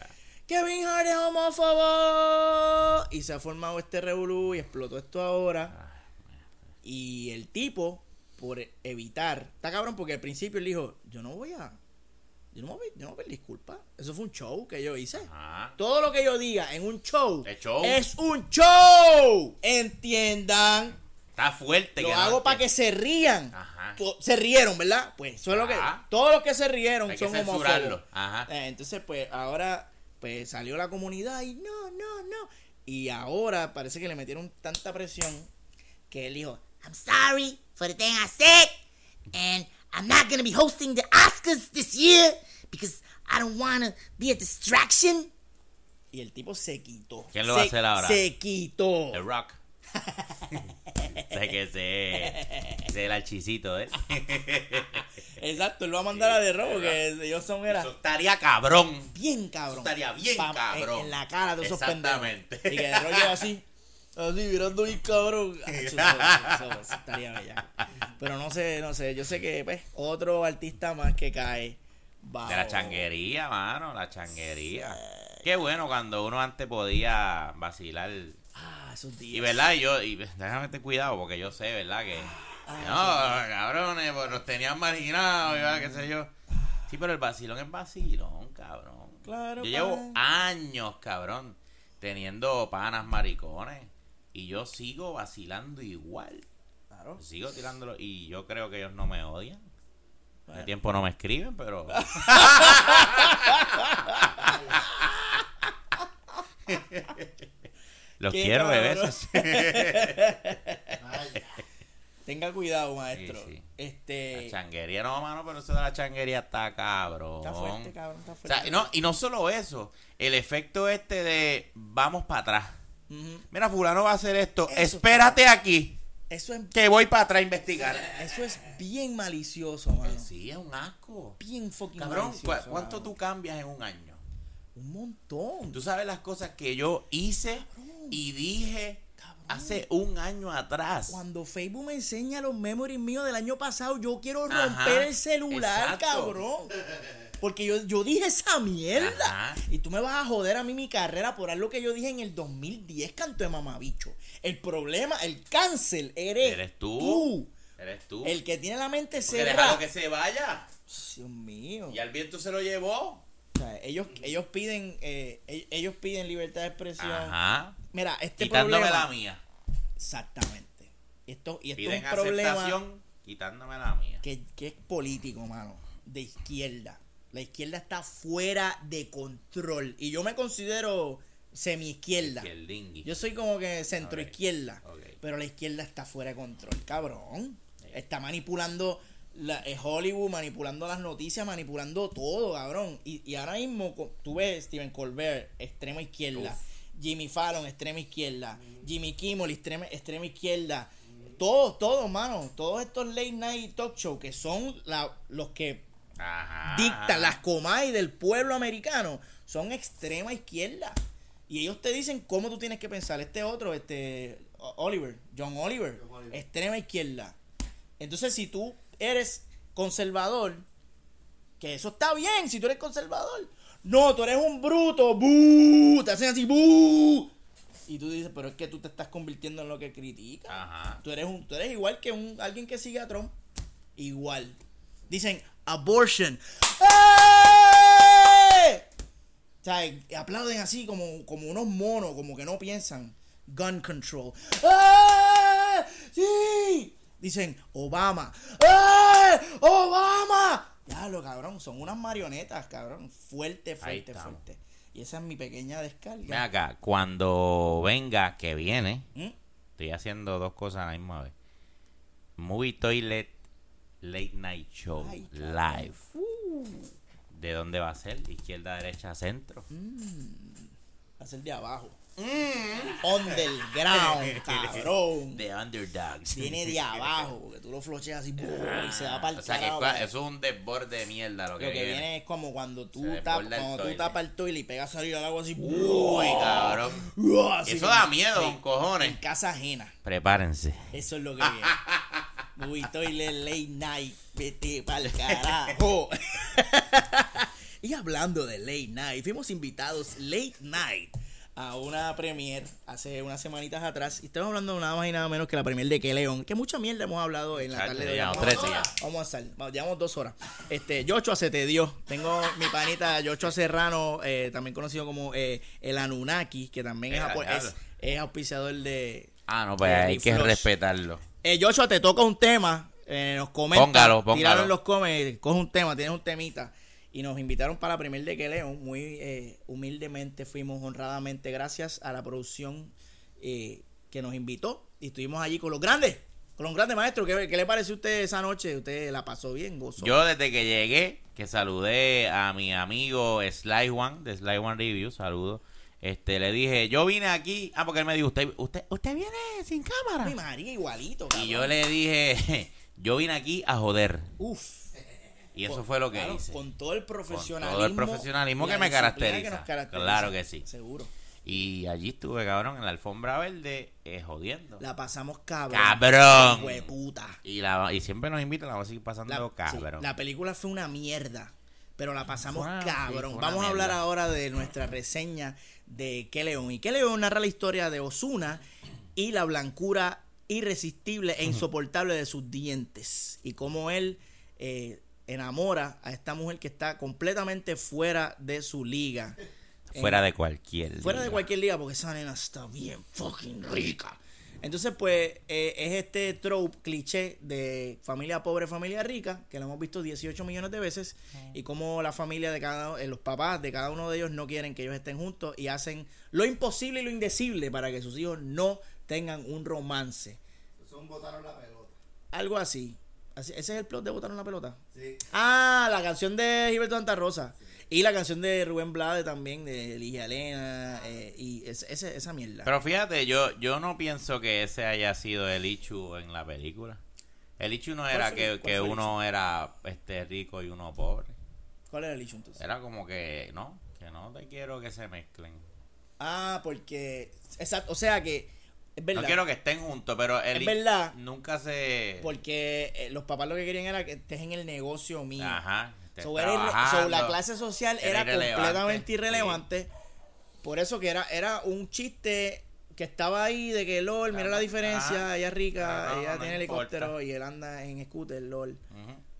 S3: Kevin Hart es homófobo. Y se ha formado este revolú y explotó esto ahora. Y el tipo, por evitar, está cabrón porque al principio él dijo, yo no voy a, yo no voy, yo no pedir disculpas. Eso fue un show que yo hice.
S2: Ajá.
S3: Todo lo que yo diga en un show
S2: Es show.
S3: es un show. Entiendan.
S2: Está fuerte.
S3: Lo
S2: que
S3: hago para que se rían.
S2: Ajá.
S3: Se rieron, ¿verdad? Pues eso es lo que. Todos los que se rieron
S2: Hay que
S3: son homófobos.
S2: Ajá.
S3: Eh, entonces, pues ahora pues salió la comunidad y no, no, no. Y ahora parece que le metieron tanta presión que él dijo,
S5: I'm sorry for the thing I said, and I'm not gonna be hosting the Oscars this year because I don't wanna be a distraction.
S3: y el tipo se quitó.
S2: ¿Quién lo va a
S3: Se-
S2: hacer ahora?
S3: Se quitó.
S2: The Rock. [laughs] sé que sé. Sé el archicito, ¿eh? [laughs]
S3: Exacto, él va a mandar a The Rock porque ellos son era
S2: Eso estaría cabrón.
S3: bien cabrón.
S2: Eso estaría bien
S3: Pa-
S2: cabrón.
S3: En, en la cara de esos pendejos.
S2: Exactamente.
S3: Y que The Rock lleva así. Así, mirando bien cabrón. [laughs] Ah, eso, eso- eso- eso estaría bella. Pero no sé, no sé. Yo sé que, pues, otro artista más que cae. bajo-
S2: De la changuería, mano, la changuería. Qué bueno cuando uno antes podía vacilar.
S3: Ah, esos
S2: Y
S3: días.
S2: verdad, y yo, y déjame tener cuidado porque yo sé, ¿verdad? Que.
S3: Ah,
S2: no, cabrones, pues nos tenían marginados, ¿verdad? qué sé yo. Sí, pero el vacilón es vacilón, cabrón.
S3: Claro,
S2: Yo llevo años, cabrón, teniendo panas maricones. Y yo sigo vacilando igual.
S3: Claro.
S2: Sigo tirándolo. Y yo creo que ellos no me odian. De
S3: Bueno.
S2: tiempo no me escriben, pero. [laughs] Los
S3: Qué
S2: quiero de veces.
S3: Tenga cuidado, maestro.
S2: Sí, sí.
S3: Este.
S2: La changuería no, mano, pero eso de la changuería está cabrón.
S3: Está fuerte, cabrón. Está
S2: O
S3: fuerte.
S2: sea, no, y no solo eso, el efecto este de vamos para atrás. Mira, fulano va a hacer esto.
S3: Eso
S2: Espérate aquí,
S3: Eso es,
S2: que voy para atrás a investigar.
S3: eso es bien malicioso, mano.
S2: Sí, es un asco.
S3: Bien fucking
S2: Cabrón, ¿cu-
S3: malicioso.
S2: ¿cuánto
S3: mano.
S2: tú cambias en un año?
S3: Un montón.
S2: Tú sabes las cosas que yo hice y dije hace un año atrás.
S3: Cuando Facebook me enseña los memories míos del año pasado, yo quiero
S2: Ajá,
S3: romper el celular,
S2: exacto.
S3: cabrón. [laughs] Porque yo, yo dije esa mierda.
S2: Ajá.
S3: Y tú me vas a joder a mí mi carrera por algo que yo dije en el 2010, canto de mamabicho. El problema, el cáncer, eres,
S2: Eres tú.
S3: tú.
S2: Eres tú.
S3: El que tiene la mente cerrada.
S2: que se vaya.
S3: Dios mío.
S2: Y al viento se lo llevó.
S3: O sea, ellos, ellos piden eh, e- ellos piden libertad de expresión.
S2: Ajá.
S3: Mira, este
S2: Quitándome
S3: problema.
S2: la mía.
S3: Exactamente. Esto, y esto
S2: Piden
S3: es un problema
S2: quitándome la mía.
S3: que, que es político, mano. De izquierda. La izquierda está fuera de control. Y yo me considero semi-izquierda. Yo soy como que centro-izquierda. Pero la izquierda está fuera de control, cabrón. Está manipulando la, eh, Hollywood, manipulando las noticias, manipulando todo, cabrón. Y, y ahora mismo tú ves Stephen Colbert, extrema izquierda. Jimmy Fallon, extrema izquierda. Jimmy Kimmel, extrema, extrema izquierda. Todos, todos, mano. Todos estos late night talk show que son la- los que
S2: Ajá.
S3: dictan las comay del pueblo americano son extrema izquierda. Y ellos te dicen cómo tú tienes que pensar. Este otro, este Oliver, John Oliver,
S4: John Oliver.
S3: extrema izquierda. Entonces, si tú eres conservador, que eso está bien, si tú eres conservador. No, tú eres un bruto, ¡bu! Te hacen así, ¡bu! Y tú dices, pero es que tú te estás convirtiendo en lo que criticas.
S2: Ajá.
S3: Tú eres, un, tú eres igual que un, alguien que sigue a Trump. Igual. Dicen abortion. ¡Eh! O sea, aplauden así como, como unos monos, como que no piensan. Gun control. ¡Eh! ¡Sí! Dicen Obama. ¡Eh! ¡Obama! Ya lo cabrón, son unas marionetas, cabrón. Fuerte, fuerte, fuerte. Y esa es mi pequeña
S2: Ven
S3: descarga.
S2: acá, cuando venga, que viene,
S3: ¿Mm?
S2: estoy haciendo dos cosas a la misma vez. Movie Toilet Late Night Show
S3: Ay, cabrón. Uh.
S2: Live. ¿De dónde va a ser? Izquierda, derecha, centro.
S3: Va a ser de abajo.
S2: Mm.
S3: Underground, [laughs] cabrón.
S2: The Underdogs.
S3: Viene de abajo, porque tú lo flocheas así y se va para el
S2: O sea que
S3: carajo, porque
S2: eso es un desborde de mierda lo que,
S3: Lo que
S2: viene.
S3: viene es como cuando tú,
S2: Se
S3: tap-
S2: desborda el
S3: cuando tú tapas el toile y pegas salir al agua así.
S2: Uy, cabrón.
S3: ¡buah! Así
S2: Eso
S3: como-
S2: da miedo, cojones.
S3: En casa ajena.
S2: Prepárense.
S3: Eso es lo que viene. [laughs] Movie Toilet Late Night. Vete pa'l carajo. [laughs] y hablando de Late Night, fuimos invitados Late Night a una premiere hace unas semanitas atrás. Y estamos hablando nada más y nada menos que la premiere de Que León. Que mucha mierda hemos hablado en la tarde de hoy.
S2: llevamos
S3: Vamos a-
S2: tres días.
S3: Vamos a estar. Vamos, llevamos dos horas. Este, Yochoa se te dio. Tengo mi panita Yochoa Serrano, eh, también conocido como eh, el Anunnaki, que también es,
S2: diablo.
S3: es, es auspiciador de,
S2: Ah, no, pues hay que respetarlo.
S3: Eh, Joshua, te toca un tema. Eh, nos comenta.
S2: Póngalo, póngalo.
S3: Tiraron los comes, coge un tema, tienes un temita. Y nos invitaron para primer de que León. Muy eh, humildemente fuimos honradamente gracias a la producción eh, que nos invitó. Y estuvimos allí con los grandes. Con los grandes maestros. ¿Qué, qué le pareció a usted esa noche? ¿Usted la pasó bien? ¿Gozó?
S2: Yo desde que llegué, que saludé a mi amigo Sly One, de Sly One Review, saludo. Este, le dije, yo vine aquí, ah, porque él me dijo, usted, usted, usted viene sin cámara.
S3: Mi María, igualito.
S2: Y
S3: cabrón.
S2: yo le dije, [laughs] yo vine aquí a joder.
S3: Uf.
S2: Y eso fue lo que
S3: Claro,
S2: hice.
S3: Con todo el profesionalismo.
S2: todo el profesionalismo
S3: y
S2: que me caracteriza.
S3: nos caracteriza.
S2: Claro que sí.
S3: Seguro.
S2: Y allí estuve, cabrón, en la alfombra verde, eh, jodiendo.
S3: La pasamos cabrón.
S2: ¡Cabrón!
S3: Hueputa.
S2: Y, la, y siempre nos invitan, la vamos a seguir pasando
S3: La, sí,
S2: cabrón.
S3: la película fue una mierda, pero la pasamos
S2: una-
S3: cabrón. Vamos a hablar ahora de nuestra reseña de Que León. Y Que León narra la historia de Osuna y la blancura irresistible e insoportable de sus dientes. Y cómo él eh, enamora a esta mujer que está completamente fuera de su liga.
S2: Fuera de cualquier.
S3: Fuera de
S2: liga.
S3: cualquier liga, porque esa nena está bien fucking rica. Entonces, pues, eh, es este trope, cliché de familia pobre, familia rica, que lo hemos visto 18 millones de veces, y como la familia de cada eh, los papás de cada uno de ellos no quieren que ellos estén juntos y hacen lo imposible y lo indecible para que sus hijos no tengan un romance.
S4: Son botaron la pelota.
S3: Algo así. Así- Ese es el plot de Botar una pelota.
S4: Sí.
S3: Ah, la canción de Gilberto Santa Rosa. Y la canción de Rubén Blade también, de Ligia Elena, eh, y ese- ese- esa mierda.
S2: Pero fíjate, yo, yo no pienso que ese haya sido el issue en la película. El issue no era que, que uno era este rico y uno pobre.
S3: ¿Cuál era el issue entonces?
S2: Era como que, no, que no te quiero que se mezclen.
S3: Ah, porque. Exacto, o sea que. Es verdad.
S2: No quiero que estén juntos, pero el
S3: Es verdad.
S2: nunca se...
S3: Porque eh, los papás lo que querían era que estés en el negocio mío.
S2: Ajá.
S3: So, era so, la clase social
S2: Era
S3: era,
S2: irrelevante,
S3: completamente
S2: sí.
S3: irrelevante. Por eso que era, era un chiste que estaba ahí de que LOL, mira la diferencia, ella es rica,
S2: No,
S3: ella
S2: no
S3: tiene
S2: importa.
S3: helicóptero y él anda en scooter, LOL.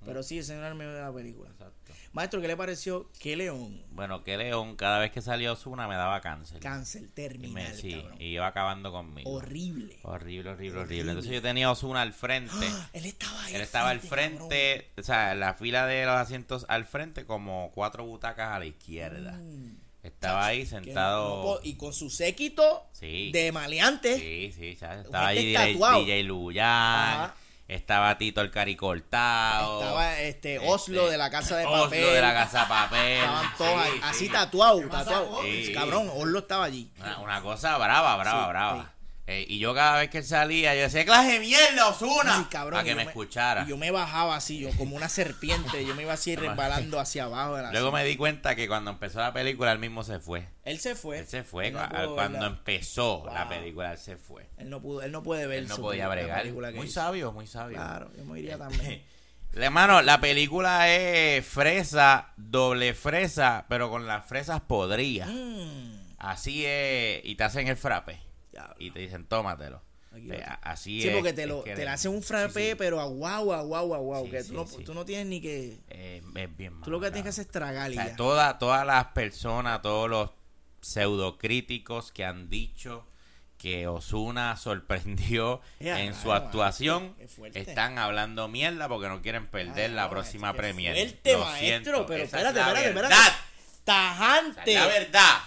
S3: Pero sí, ese no era el medio de la película.
S2: exacto.
S3: Maestro, ¿qué le pareció? Que León,
S2: Bueno, que León, cada vez que salía Osuna me daba cáncer.
S3: cáncer
S2: y,
S3: terminal,
S2: me, sí,
S3: cabrón.
S2: y iba acabando conmigo.
S3: Horrible.
S2: Horrible, horrible, horrible.
S3: Horrible.
S2: Entonces yo tenía Osuna al frente.
S3: Ah, [gasps] él estaba ahí.
S2: Él estaba al
S3: cabrón.
S2: frente, o sea, la fila de los asientos al frente, como cuatro butacas a la izquierda.
S3: Mm.
S2: Estaba ahí sentado.
S3: y con su séquito
S2: Sí.
S3: de maleante.
S2: Sí, sí, ¿sabes? Estaba ahí DJ. DJ Luyan. Estaba Tito el Caricortado.
S3: Estaba este Oslo
S2: este,
S3: de la casa de
S2: Oslo
S3: papel.
S2: de la casa de papel.
S3: Estaban todos
S2: Sí,
S3: ahí,
S2: sí.
S3: así tatuado, tatuado.
S2: Sí.
S3: Cabrón, Oslo estaba allí.
S2: Una, una cosa brava, brava,
S3: Sí,
S2: brava. Eh, y yo cada vez que él salía, yo decía, clase de mierda, Osuna. Para que
S3: yo
S2: me escuchara.
S3: Y yo me bajaba así, yo como una serpiente, yo me iba así [laughs] resbalando hacia abajo de la
S2: Luego me di cuenta que cuando empezó la película, él mismo se fue.
S3: Él se fue.
S2: Él se fue.
S3: Él no
S2: cuando
S3: verla.
S2: empezó la película, él se fue.
S3: Él no pudo, él no puede ver
S2: Él no podía bregar. Muy
S3: hizo.
S2: sabio, muy sabio.
S3: Claro, yo me iría también. [laughs]
S2: Hermano, la película es fresa, doble fresa, pero con las fresas podridas.
S3: Mm,
S2: Así es, y te hacen el frappe.
S3: Diablo.
S2: Y te dicen, tómatelo. Así
S3: Sí,
S2: es.
S3: porque te lo, te
S2: le-
S3: hacen un frappé,
S2: sí, sí.
S3: pero a guau, a guau, a guau,
S2: Sí,
S3: que
S2: sí,
S3: tú, no,
S2: sí.
S3: tú no tienes ni que...
S2: Eh, es bien
S3: Tú lo que tienes que hacer es tragar
S2: O
S3: y
S2: sea,
S3: ya.
S2: toda- todas las personas, todos los pseudocríticos que han dicho que Osuna [laughs] sorprendió
S3: Ya,
S2: en su actuación
S3: fuerte.
S2: están hablando mierda porque no quieren perder
S3: Ay,
S2: la
S3: no,
S2: próxima premier.
S3: fuerte,
S2: Lo
S3: maestro,
S2: siento,
S3: pero espérate,
S2: es
S3: espérate, espérate. Tajante.
S2: la verdad.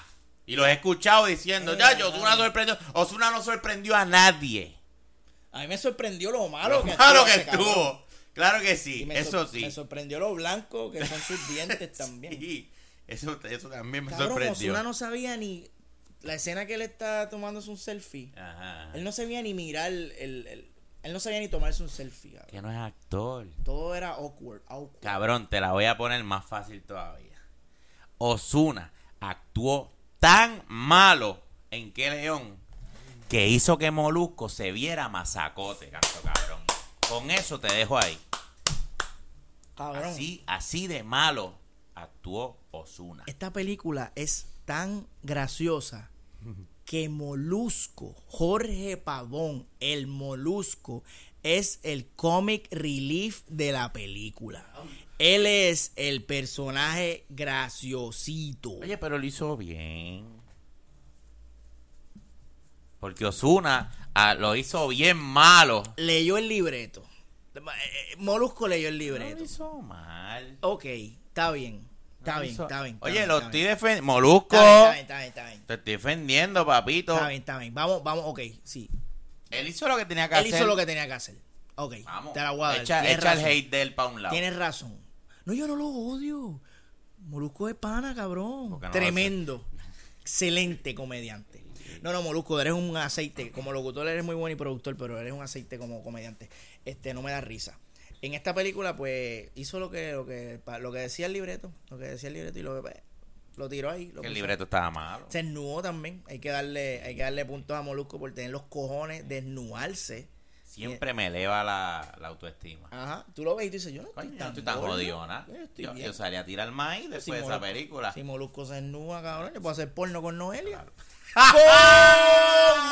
S2: Y los he escuchado diciendo, ya,
S3: verdad.
S2: Osuna sorprendió. Osuna no sorprendió a nadie.
S3: A mí me sorprendió lo malo que
S2: Claro que
S3: ese cabrón.
S2: estuvo. Claro que sí, eso sí.
S3: Me sorprendió lo blanco que son sus [laughs] dientes también.
S2: Sí, eso, eso también me
S3: Cabrón,
S2: sorprendió.
S3: Ozuna no sabía ni. La escena que él está tomándose un selfie.
S2: Ajá.
S3: Él no sabía ni mirar el. el- él no sabía ni tomarse un selfie, cabrón.
S2: Que no es actor.
S3: Todo era awkward, awkward.
S2: Cabrón, te la voy a poner más fácil todavía. Osuna actuó tan malo en Que León que hizo que Molusco se viera masacote, canto cabrón. Con eso te dejo ahí.
S3: Cabrón.
S2: Así, así de malo actuó Osuna.
S3: Esta película es tan graciosa que Molusco, Jorge Pavón, el Molusco, es el comic relief de la película. Él es el personaje graciosito.
S2: Oye, pero lo hizo bien. Porque Osuna ah, lo hizo bien malo.
S3: Leyó el libreto. Molusco leyó el
S2: No
S3: libreto.
S2: lo hizo mal.
S3: Ok, está bien. Está
S2: No
S3: bien,
S2: hizo-
S3: está bien. está
S2: Oye,
S3: bien,
S2: lo estoy defendiendo. Molusco.
S3: Está bien, está bien, está bien.
S2: Te estoy defendiendo, papito.
S3: Está bien, está bien. Vamos, vamos, ok, sí.
S2: Él hizo lo que tenía que
S3: Él
S2: hacer.
S3: hizo lo que tenía que hacer. Ok,
S2: Vamos.
S3: te la voy a dar.
S2: Echa, echa el hate de él para un lado.
S3: Tienes razón. No, yo no lo odio. Molusco es pana, cabrón.
S2: No
S3: Tremendo. [laughs] Excelente comediante. No, no, Molusco, eres un aceite. Como locutor eres muy bueno y productor, pero eres un aceite como comediante. Este, no me da risa. En esta película, pues, hizo lo que, lo que, lo que decía el libreto. Lo que decía el libreto y lo que. pues, Lo tiró ahí. Lo
S2: el libreto estaba malo.
S3: Se desnudó también. Hay que darle, hay que darle puntos a Molusco por tener los cojones de desnudarse.
S2: Siempre me eleva la, la autoestima.
S3: Ajá. Tú lo ves y tú dices, yo no estoy tan,
S2: estoy tan
S3: gordo.
S2: jodiona.
S3: Yo estoy
S2: Yo,
S3: bien.
S2: yo salí a tirar maíz después de esa
S3: Molusco-
S2: película.
S3: Si Molusco se desnuda, cabrón, yo puedo hacer porno con Noelia.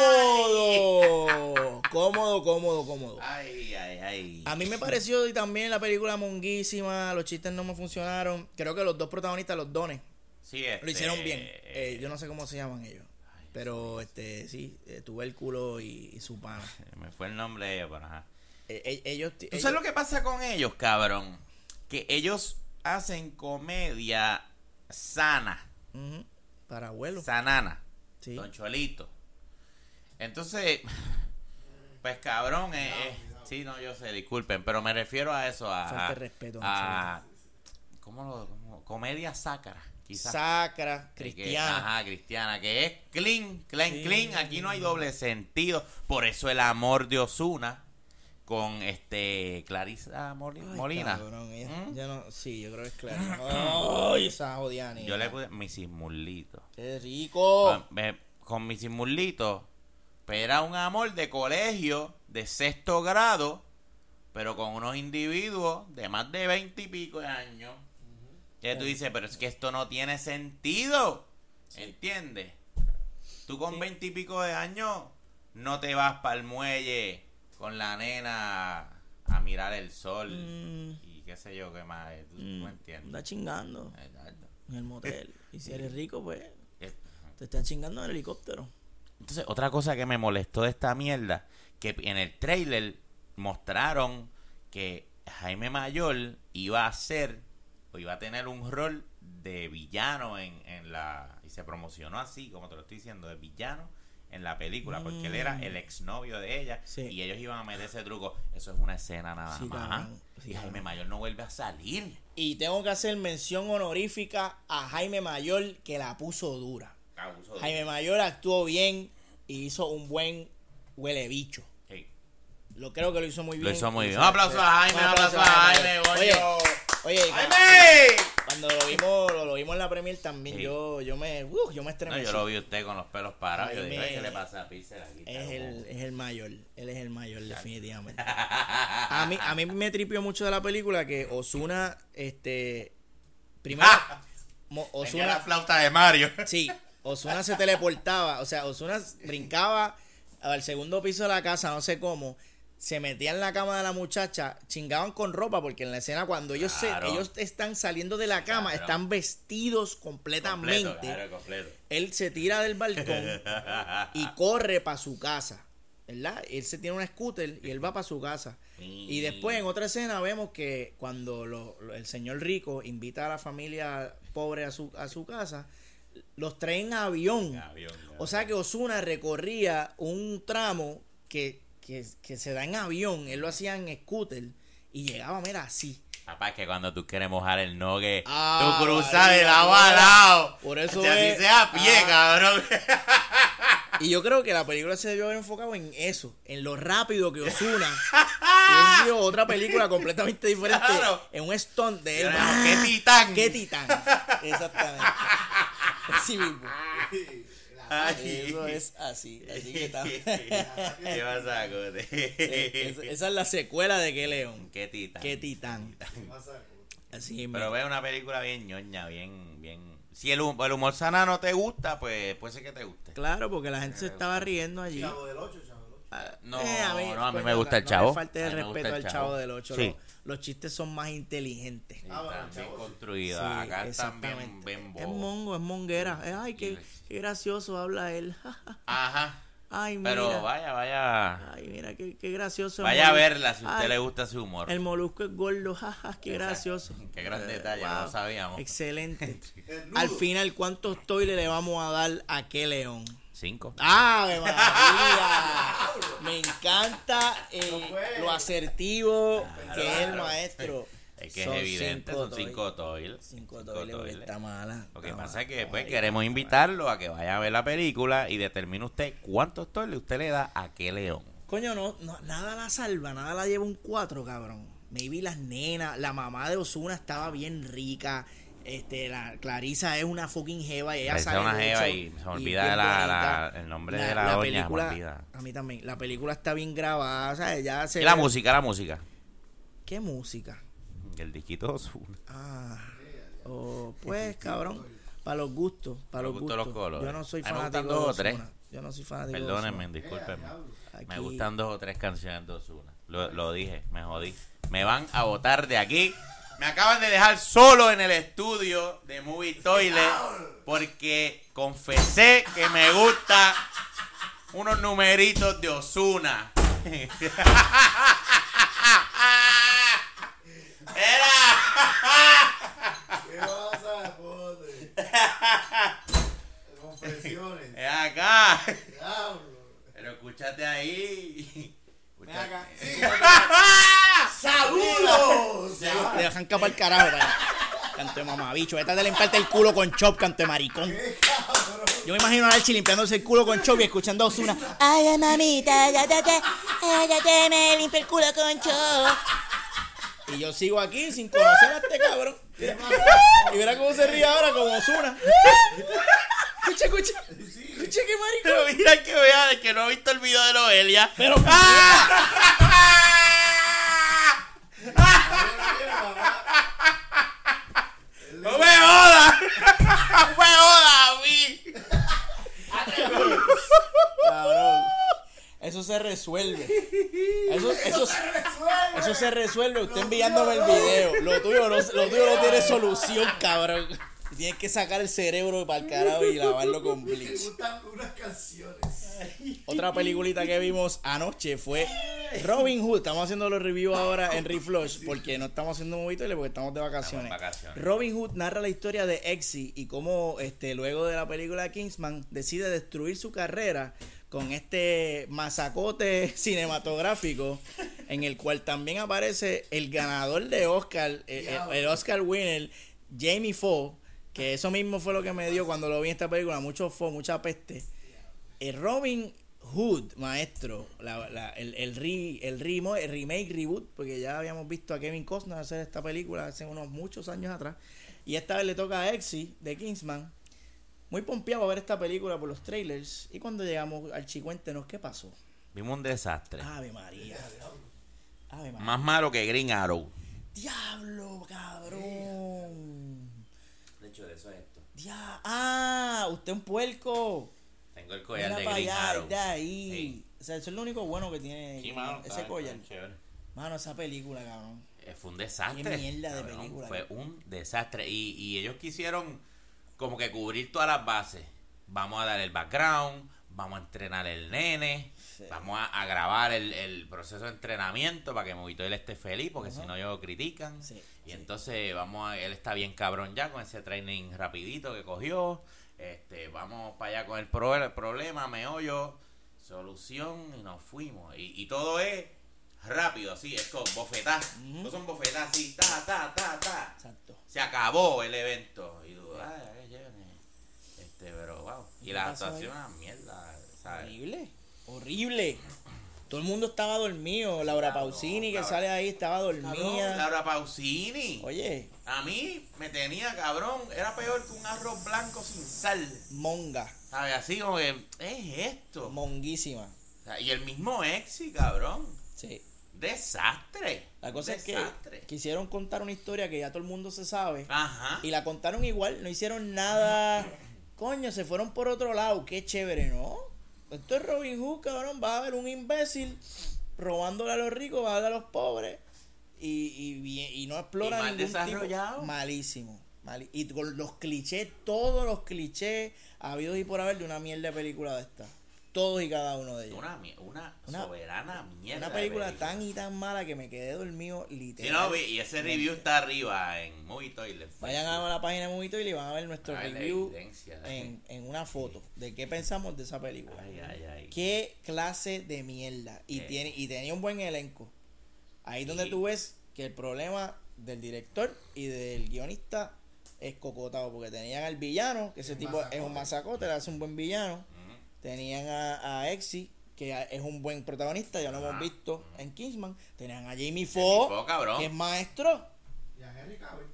S3: ¡Cómodo! [laughs] cómodo, cómodo, cómodo.
S2: Ay, ay, ay.
S3: A mí me pareció y también la película monguísima, los chistes no me funcionaron. Creo que los dos protagonistas, los dones,
S2: Sí, este,
S3: lo hicieron bien.
S2: eh,
S3: Eh, yo no sé cómo se llaman ellos. Pero este sí, eh, Tubérculo y, y su pana. [laughs]
S2: Me fue el nombre de ellos, pero ajá.
S3: Eh, ellos,
S2: ¿Tú
S3: ellos-
S2: sabes lo que pasa con ellos, cabrón? Que ellos hacen comedia sana,
S3: para abuelos.
S2: sanana.
S3: Sí.
S2: Don Cholito. Entonces, [laughs] pues cabrón, eh, eh, sí, no, yo sé, disculpen, pero me refiero a eso, a...
S3: Falta respeto,
S2: a, ¿Cómo lo...? cómo- comedia sacra, quizás.
S3: Sacra,
S2: que-
S3: cristiana.
S2: ajá, cristiana, que es clean, clean,
S3: Sí.
S2: clean. Aquí no hay doble sentido. Por eso el amor de Osuna con este Clarisa Moli-
S3: Ay,
S2: Molina.
S3: cabrón, ella-
S2: ¿Mm?
S3: ya no, sí, yo creo que es claro. Ay, esa jodida niña.
S2: Yo le puse Mrs. Mulito.
S3: Qué rico.
S2: Con- Con Mrs. Mulito, pues era un amor de colegio de sexto grado, pero con unos individuos de más de veinte y pico de años. Y tú dices, pero es que esto no tiene sentido. ¿Entiendes? Tú con veinte y pico de años no te vas para el muelle con la nena a mirar el sol
S3: Mm,
S2: y qué sé yo qué más. ¿Tú,
S3: mm,
S2: me entiendes?
S3: Anda chingando
S2: Exacto.
S3: en el motel. Y si eres rico, pues
S2: Es-
S3: te están chingando en el helicóptero.
S2: Entonces, otra cosa que me molestó de esta mierda, que en el trailer mostraron que Jaime Mayor iba a ser, o iba a tener un rol de villano en, en la... Y se promocionó así, como te lo estoy diciendo, de villano en la película, porque él era el exnovio de ella
S3: Sí.
S2: y ellos iban a meter ese truco. Eso es una escena nada
S3: Sí,
S2: más.
S3: Sí,
S2: y Jaime. Mayor no vuelve a salir.
S3: Y tengo que hacer mención honorífica a Jaime Mayor, que la puso dura. Jaime Mayor actuó bien y hizo un buen huele bicho. Lo creo que lo hizo muy
S2: Lo
S3: bien.
S2: hizo muy bien. Un aplauso a Jaime, un aplauso a Jaime,
S3: Oye,
S2: coño.
S3: Oye,
S2: ¡Jaime!
S3: cuando lo vimos, lo, lo vimos en la premier también,
S2: Sí.
S3: yo, yo me, uh, yo me
S2: No,
S3: estremecí.
S2: yo lo vi usted con los pelos parados. Yo dije, "Ay, ¿qué le pasa a Pixel aquí?
S3: Es
S2: como-
S3: el, es el mayor, él es el mayor, definitivamente. A mí, a mí me tripió mucho de la película que Osuna, este, primero, Mo-
S2: Tenía la flauta de Mario.
S3: sí, Osuna se teleportaba, o sea, Osuna brincaba al segundo piso de la casa, no sé cómo, se metía en la cama de la muchacha, chingaban con ropa, porque en la escena cuando ellos se, ellos están saliendo de la cama,
S2: Claro.
S3: están vestidos completamente.
S2: Completo, claro, completo.
S3: Él se tira del balcón [laughs] y corre para su casa. ¿Verdad? Él se tiene un scooter y él va para su casa. Y después en otra escena vemos que cuando lo- lo- el señor rico invita a la familia pobre a su, a su casa, los trae en avión.
S2: Avión,
S3: O sea que Osuna recorría un tramo que, que, que se da en avión. Él lo hacía en scooter y llegaba, mira, así.
S2: Papá, es que cuando tú quieres mojar el nogue,
S3: Ah,
S2: tú cruzas de lado a lado.
S3: por eso
S2: Si así
S3: es-
S2: sea a pie,
S3: Ah.
S2: cabrón. [laughs]
S3: Y yo creo que la película se debió haber enfocado en eso, en lo rápido que Osuna. y [laughs] hubiese sido otra película completamente diferente.
S2: Claro.
S3: En un stunt de él.
S2: Pero, ¡qué titán!
S3: ¡Qué titán! Exactamente. [laughs] Así mismo.
S2: Ay.
S3: Eso es así. Así que está. [laughs]
S2: ¿Qué pasa, Cote?
S3: Esa, esa es la secuela de Qué León.
S2: Qué titán.
S3: ¡Qué titán! Así mismo.
S2: Pero ve una película bien ñoña, bien, bien. Si el, el humor sana no te gusta, pues puede ser que te guste.
S3: Claro, porque la gente se estaba riendo allí.
S4: Chavo del 8, chavo del 8.
S3: Ah,
S2: No,
S3: eh,
S2: no, a mí me gusta el
S3: no
S2: Chavo.
S3: le falte
S2: A
S3: el
S2: mí me
S3: respeto al
S2: Chavo.
S3: chavo del 8.
S2: Sí.
S3: Los, chistes son más inteligentes.
S4: Ah, bueno,
S2: están bien construidos.
S3: Sí,
S2: Acá están bien,
S3: exactamente.
S2: bien
S3: Es mongo, es monguera. Eh, Ay, qué, qué gracioso habla él. [laughs]
S2: Ajá.
S3: Ay, mira.
S2: Pero vaya, vaya.
S3: Ay, mira, qué, qué gracioso.
S2: Vaya a verla si a usted
S3: Ay,
S2: le gusta su humor.
S3: El molusco es gordo, [laughs] jaja, qué gracioso.
S2: Qué gran
S3: Eh,
S2: detalle, no lo sabíamos.
S3: Excelente. [laughs] Al final, ¿cuántos toiles le vamos a dar a qué león?
S2: Cinco.
S3: ¡Ave [laughs] María! Me encanta eh, lo asertivo que es el maestro. [laughs]
S2: Es que
S3: Son
S2: es evidente,
S3: cinco
S2: son cinco toiles.
S3: Cinco
S2: Cinco
S3: toiles está mala.
S2: Lo que pasa es que pues
S3: Ay,
S2: queremos invitarlo a que vaya a ver la película y determine usted cuántos toiles usted le da a qué león.
S3: Coño, no, no, nada la salva, nada la lleva un 4, cabrón. Maybe las nenas, la mamá de Osuna estaba bien rica. Este, la Clarisa es una fucking jeva y ella
S2: Clarisa es una
S3: mucho
S2: jeva y se me olvida la- el nombre de la doña, me
S3: película,
S2: olvida.
S3: A mí también. La película está bien grabada, ¿sabes? Ya se
S2: Y la
S3: ve-
S2: música, la música.
S3: ¿Qué música?
S2: El disquito Ozuna.
S3: Ah, oh, pues cabrón, para los gustos, para los
S2: Los gustos,
S3: gustos.
S2: los colores.
S3: Yo no soy fanático
S2: gustan
S3: de
S2: dos o tres.
S3: Yo no soy fanático
S2: Perdónenme, discúlpenme. Me gustan dos o tres canciones de Ozuna. Lo, lo dije, me jodí. Me van a votar de aquí. Me acaban de dejar solo en el estudio de Movie Toilet porque confesé que me gusta unos numeritos de Ozuna. [laughs] Era.
S4: ¿Qué pasa, pote? [laughs] Confesiones.
S2: Es acá.
S4: Diablo.
S2: Pero escúchate ahí. [laughs]
S4: ¡Saludos!
S3: Le dejan capa el carajo, para Canto de mamabicho. Esta de limpiarte el culo con chop, canto de maricón. Yo me imagino a Archie limpiándose el culo con chop y escuchando a Ozuna.
S5: Ay, mamita, ya, ya, ya, ya, me limpio el culo con chop.
S3: Y yo sigo aquí sin conocer a este cabrón. Y verá cómo se ríe ahora como Ozuna. Escucha, escucha. Escucha qué maricón.
S2: Pero mira que vea de que no ha visto el video de Noelia.
S3: Pero
S2: ¡No me jodas! ¡No me jodas a mí!
S3: Cabrón. Eso se resuelve. [laughs] Eso, eso, eso se resuelve. Usted enviándome el video. Lo tuyo no, lo tuyo no tiene [laughs] solución, cabrón. Tienes que sacar el cerebro para el carajo y lavarlo con
S4: Me
S3: bleach.
S4: gustan unas canciones. [laughs]
S3: Otra peliculita que vimos anoche fue Robin Hood. Estamos haciendo los reviews ahora en Reflush porque no estamos haciendo movito porque estamos de vacaciones.
S2: Estamos de vacaciones.
S3: Robin Hood narra la historia de Exy y cómo este, luego de la película Kingsman decide destruir su carrera con este masacote [laughs] cinematográfico en el cual también aparece el ganador de Oscar, eh, el, el Oscar winner, Jamie Foxx, que eso mismo fue lo que me dio cuando lo vi en esta película, mucho fo, mucha peste. El Robin Hood, maestro, la- la- el, el, re- el, el remake, reboot, porque ya habíamos visto a Kevin Costner hacer esta película hace unos muchos años atrás. Y esta vez le toca a Exy de Kingsman. Muy pompeado a ver esta película por los trailers. Y cuando llegamos al chicuéntenos, ¿qué pasó?
S2: Vimos un desastre.
S3: Ave María. Ave María.
S2: Más malo que Green Arrow.
S3: Diablo, cabrón.
S2: De hecho, de eso es esto.
S3: Dia- ah, usted es un puerco.
S2: Tengo el collar
S3: Mira
S2: de Green
S3: allá,
S2: Arrow.
S3: de ahí.
S2: Sí.
S3: O sea, eso es lo único bueno que tiene
S2: Sí, mano,
S3: ese collar. Mano, esa película, cabrón.
S2: Eh, Fue un desastre.
S3: Qué mierda de
S2: cabrón.
S3: película.
S2: Fue un desastre. Y, y ellos quisieron como que cubrir todas las bases. Vamos a dar el background, vamos a entrenar el nene,
S3: Sí.
S2: vamos a, a grabar el, el proceso de entrenamiento para que Movito él esté feliz, porque si no ellos critican.
S3: Sí,
S2: y
S3: sí.
S2: entonces vamos a, él está bien cabrón ya con ese training rapidito que cogió. Este, vamos para allá con el, pro- el problema, meollo, solución y nos fuimos. Y, y todo es rápido, así, es como bofetá. No son bofetá así, ta, ta, ta, ta.
S3: Exacto.
S2: Se acabó el evento. Y tú, ay. Este, pero wow.
S3: ¿Y
S2: la actuación una mierda, ¿sabes?
S3: Horrible. Horrible. Todo el mundo estaba dormido. Laura Pausini, que sale ahí, estaba
S2: Cabrón,
S3: dormida.
S2: Laura Pausini.
S3: Oye,
S2: A mí me tenía cabrón. Era peor que un arroz blanco sin sal.
S3: monga.
S2: ¿Sabes? Así como que, ¿es esto?
S3: Monguísima.
S2: Y el mismo Exi, cabrón.
S3: Sí.
S2: Desastre.
S3: La cosa
S2: Desastre.
S3: es que quisieron contar una historia que ya todo el mundo se sabe.
S2: Ajá.
S3: Y la contaron igual, no hicieron nada. Coño, se fueron por otro lado. Qué chévere, ¿no? Esto es Robin Hood, cabrón. Va a haber un imbécil robándole a los ricos, va a darle a los pobres. Y, y, y no explora
S2: Y mal
S3: ningún
S2: desarrollado.
S3: tipo. Malísimo. mali- y con los clichés, todos los clichés habidos y por haber de una mierda de película de esta. Todos y cada uno de ellos.
S2: Una, una,
S3: Una-
S2: soberana mierda.
S3: Una película tan y tan mala que me quedé dormido
S2: Sí,
S3: literal.
S2: no, y ese review está arriba en Movie Toilet.
S3: Vayan a la página de Movito y van a ver nuestro review en, en una foto de qué pensamos de esa película.
S2: Ay, ay, ay.
S3: Qué clase de mierda. Y,
S2: Eh.
S3: tiene, y tenía un buen elenco. Ahí
S2: Sí.
S3: donde tú ves que el problema del director y del guionista es cocotado. Porque tenían al villano, que ese tipo es un masacote, le hace un buen villano. Tenían a, a Exy, que es un buen protagonista, ya lo hemos visto en Kingsman. Tenían a Jamie
S2: Foxx,
S3: Foxx,
S2: cabrón.
S3: que es maestro.
S4: Y a Henry Cavill.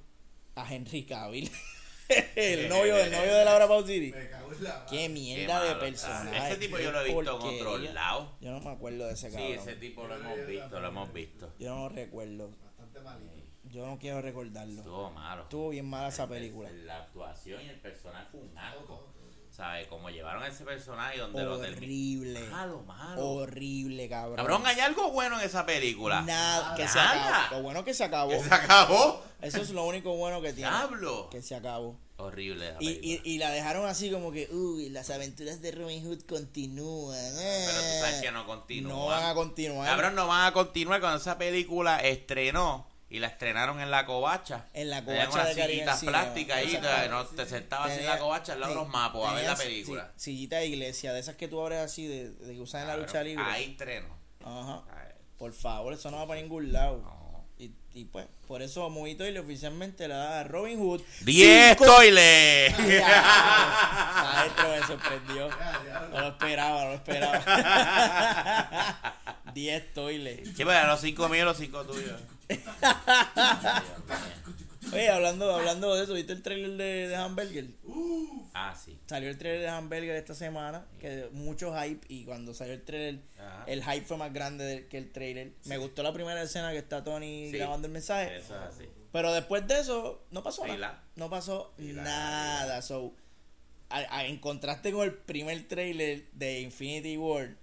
S3: a Henry Cavill. [laughs] el novio, el novio de Laura Pausini.
S4: Me cago en la
S3: Qué
S2: Qué
S3: mierda de personaje.
S2: Ese tipo yo lo he visto en otros lados.
S3: Yo no me acuerdo de ese
S2: Sí,
S3: cabrón.
S2: ese tipo lo hemos visto, lo hemos visto.
S3: Yo no lo recuerdo.
S4: Bastante malito.
S3: Yo no quiero recordarlo.
S2: Estuvo malo.
S3: Estuvo bien mala esa película.
S2: La actuación y el personaje fue un asco. ¿Sabes? Como llevaron a ese personaje donde lo.
S3: Horrible.
S2: Malo, malo.
S3: Horrible, cabrón.
S2: Cabrón, ¿hay algo bueno en esa película?
S3: Nada, que se acabó. Lo bueno que se acabó.
S2: ¿Que se acabó?
S3: Eso es lo único bueno que tiene.
S2: Diablo.
S3: Que se acabó.
S2: Horrible
S3: Y, y, y la dejaron así como que, uy, las aventuras de Robin Hood continúan.
S2: Pero tú sabes que no continúa.
S3: No van a continuar.
S2: Cabrón, no van a continuar cuando esa película estrenó y la estrenaron en la covacha.
S3: En la covacha
S2: unas
S3: de Caribe
S2: sillitas
S3: Cine,
S2: plásticas ahí, te, no, te sentabas en
S3: Tenía-
S2: la covacha al lado de los mapos a ver la película.
S3: sí, sillita de iglesia, de esas que tú abres así, de, de que usan en la lucha libre.
S2: Ahí estreno.
S3: Ajá. Por favor, eso no va para ningún lado.
S2: no.
S3: Y, y pues, por eso Movito y oficialmente le da a Robin Hood.
S2: 10
S3: cinco-
S2: toiles. [laughs]
S3: Maestro, me sorprendió. No lo esperaba, no lo esperaba. [laughs] 10 toiles.
S2: Sí, pero los 5 míos y los 5 tuyos. [laughs]
S3: Oye, hablando, hablando de eso, ¿viste el trailer de, de Hamburger?
S2: Ah, sí.
S3: Salió el trailer de Hamburger esta semana, que mucho hype, y cuando salió el trailer,
S2: Ajá.
S3: el hype fue más grande del- que el trailer. Me gustó la primera escena que está Tony
S2: Sí.
S3: grabando el mensaje,
S2: Eso es así.
S3: pero después de eso, no pasó nada.
S2: la-
S3: No pasó nada. So, a- a- en contraste con el primer trailer de Infinity War,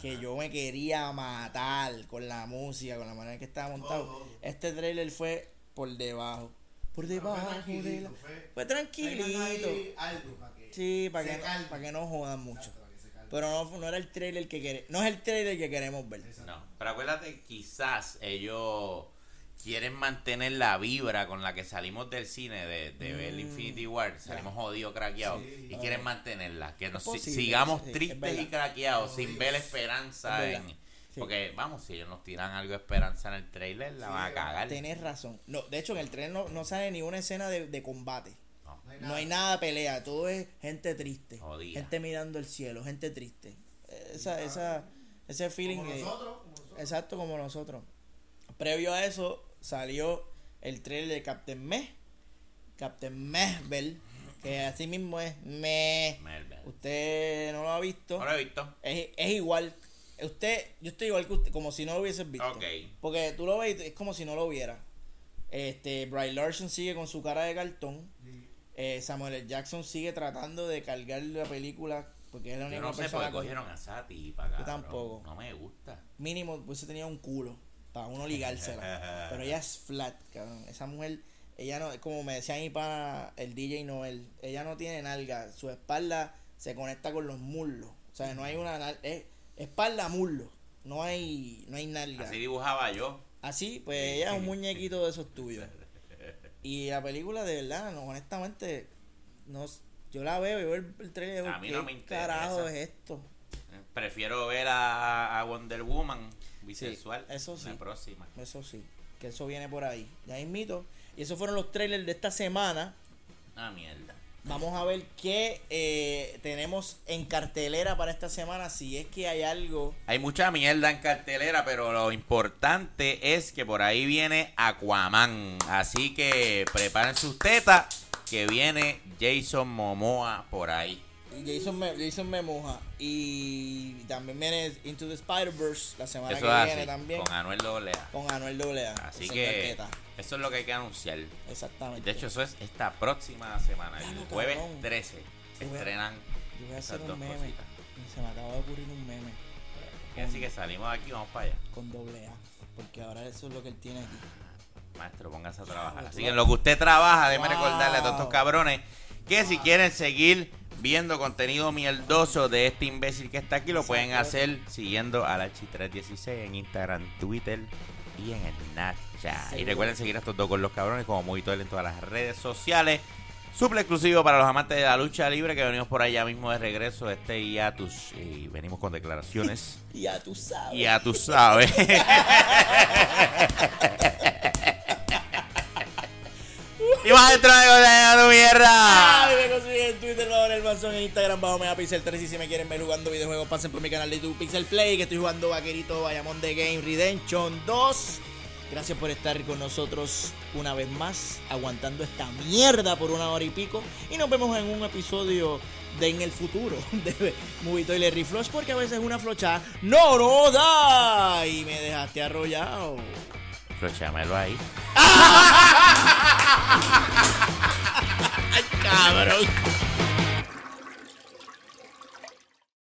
S3: que yo me quería matar con la música, con la manera en que estaba montado,
S4: Oh, oh.
S3: este trailer fue por debajo. Por debajo de la...
S4: tranquilito, fue-
S3: Fue tranquilito.
S4: Tengan ahí algo para que
S3: Sí, para que, no, para que no jodan mucho.
S4: Exacto.
S3: Pero no, no era el trailer que queremos. No es el trailer que queremos ver.
S2: No, pero acuérdate, quizás ellos quieren mantener la vibra con la que salimos del cine de, de ver Infinity War, salimos jodidos, craqueados,
S4: Sí.
S2: y quieren mantenerla, que nos
S3: posible,
S2: sigamos
S3: sí,
S2: tristes y craqueados, sin ver esperanza
S3: Es
S2: en...
S3: sí.
S2: Porque, vamos, si ellos nos tiran algo de esperanza en el trailer, la van a cagar.
S3: Tenés razón. No, de hecho, en el trailer no, no sale ni una escena de, de combate.
S2: No.
S4: No hay
S3: No hay nada de pelea. Todo es gente triste.
S2: Jodida.
S3: Gente mirando el cielo. Gente triste. Esa, esa, ese feeling.
S4: Como nosotros, como nosotros.
S3: Exacto, como nosotros. Previo a eso, salió el trailer de Captain Meh. Captain Mehbel. Que así mismo es Meh. Usted no lo ha visto.
S2: No lo he visto.
S3: Es, es igual. Usted, yo estoy igual que usted, como si no lo hubieses visto.
S2: Ok.
S3: Porque tú lo ves y es como si no lo viera. Este, Bry Larson sigue con su cara de cartón.
S4: Sí.
S3: Eh, Samuel L. Jackson sigue tratando de cargar la película porque es la
S2: Yo
S3: única
S2: no sé por qué cogieron a Sati para
S3: Yo tampoco.
S2: No me gusta.
S3: mínimo pues tenía un culo para uno ligársela. [laughs] Pero ella es flat, cabrón. Esa mujer, ella no, como me decía mi pana el DJ Noel, ella no tiene nalga. Su espalda se conecta con los muslos. O sea, no hay una nal- es espalda muslo. No hay, no hay nalga.
S2: Así dibujaba yo.
S3: Así, pues ella es un muñequito de esos tuyos. [laughs] Y la película, de verdad, no, honestamente, no, yo la veo y veo el, el trailer
S2: A mí
S3: ¿qué
S2: no me interesa.
S3: carajo es esto?
S2: Prefiero ver a, a Wonder Woman bisexual.
S3: eso sí.
S2: La próxima.
S3: Eso sí, que eso viene por ahí. Ya mito. Y esos fueron los trailers de esta semana.
S2: Ah, mierda.
S3: Vamos a ver qué eh, tenemos en cartelera para esta semana. Si es que hay algo.
S2: Hay mucha mierda en cartelera, pero lo importante es que por ahí viene Aquaman. Así que preparen sus tetas, que viene Jason Momoa por ahí.
S3: Y Jason me, Jason me moja. Y también viene Into the Spider-Verse la semana
S2: Eso
S3: que viene
S2: así,
S3: también.
S2: con Anuel AA.
S3: Con Anuel Doblea.
S2: Así
S3: el
S2: que eso es lo que hay que anunciar.
S3: Exactamente.
S2: De hecho, eso es esta próxima semana, el jueves
S3: cabrón.
S2: 13. Se estrenan
S3: yo voy a hacer un meme.
S2: cositas.
S3: Se me acaba de ocurrir un meme
S2: Así que salimos de aquí, vamos para allá.
S3: con doble A. Porque ahora eso es lo que él tiene aquí.
S2: Maestro, póngase a trabajar. Así que en lo que usted trabaja, déjeme
S3: Wow.
S2: recordarle a todos estos cabrones que si quieren seguir viendo contenido mierdoso de este imbécil que está aquí, lo pueden hacer siguiendo a la 316 en Instagram, Twitter y en Snapchat. Y recuerden seguir a estos dos con los cabrones como muy en todas las redes sociales. Suple exclusivo para los amantes de la lucha libre que venimos por allá mismo de regreso de este hiatus y venimos con declaraciones. [laughs]
S3: Ya tú sabes.
S2: Ya tú sabes. [laughs] Y más dentro de tu mierda.
S3: Ay, me consiguen en Twitter, bajo el Manzón, en Instagram, bajo Mega Pixel 3. Y si me quieren ver jugando videojuegos, pasen por mi canal de YouTube Pixel Play, que estoy jugando Vaquerito Bayamón de Game Redemption 2. Gracias por estar con nosotros una vez más, aguantando esta mierda por una hora y pico. Y nos vemos en un episodio de en el futuro [laughs] de Movie Toilet Reflush, porque a veces una flochada no, no da y me dejaste arrollado.
S2: Prochámelo ahí. [laughs]
S3: ¡Ay, cabrón!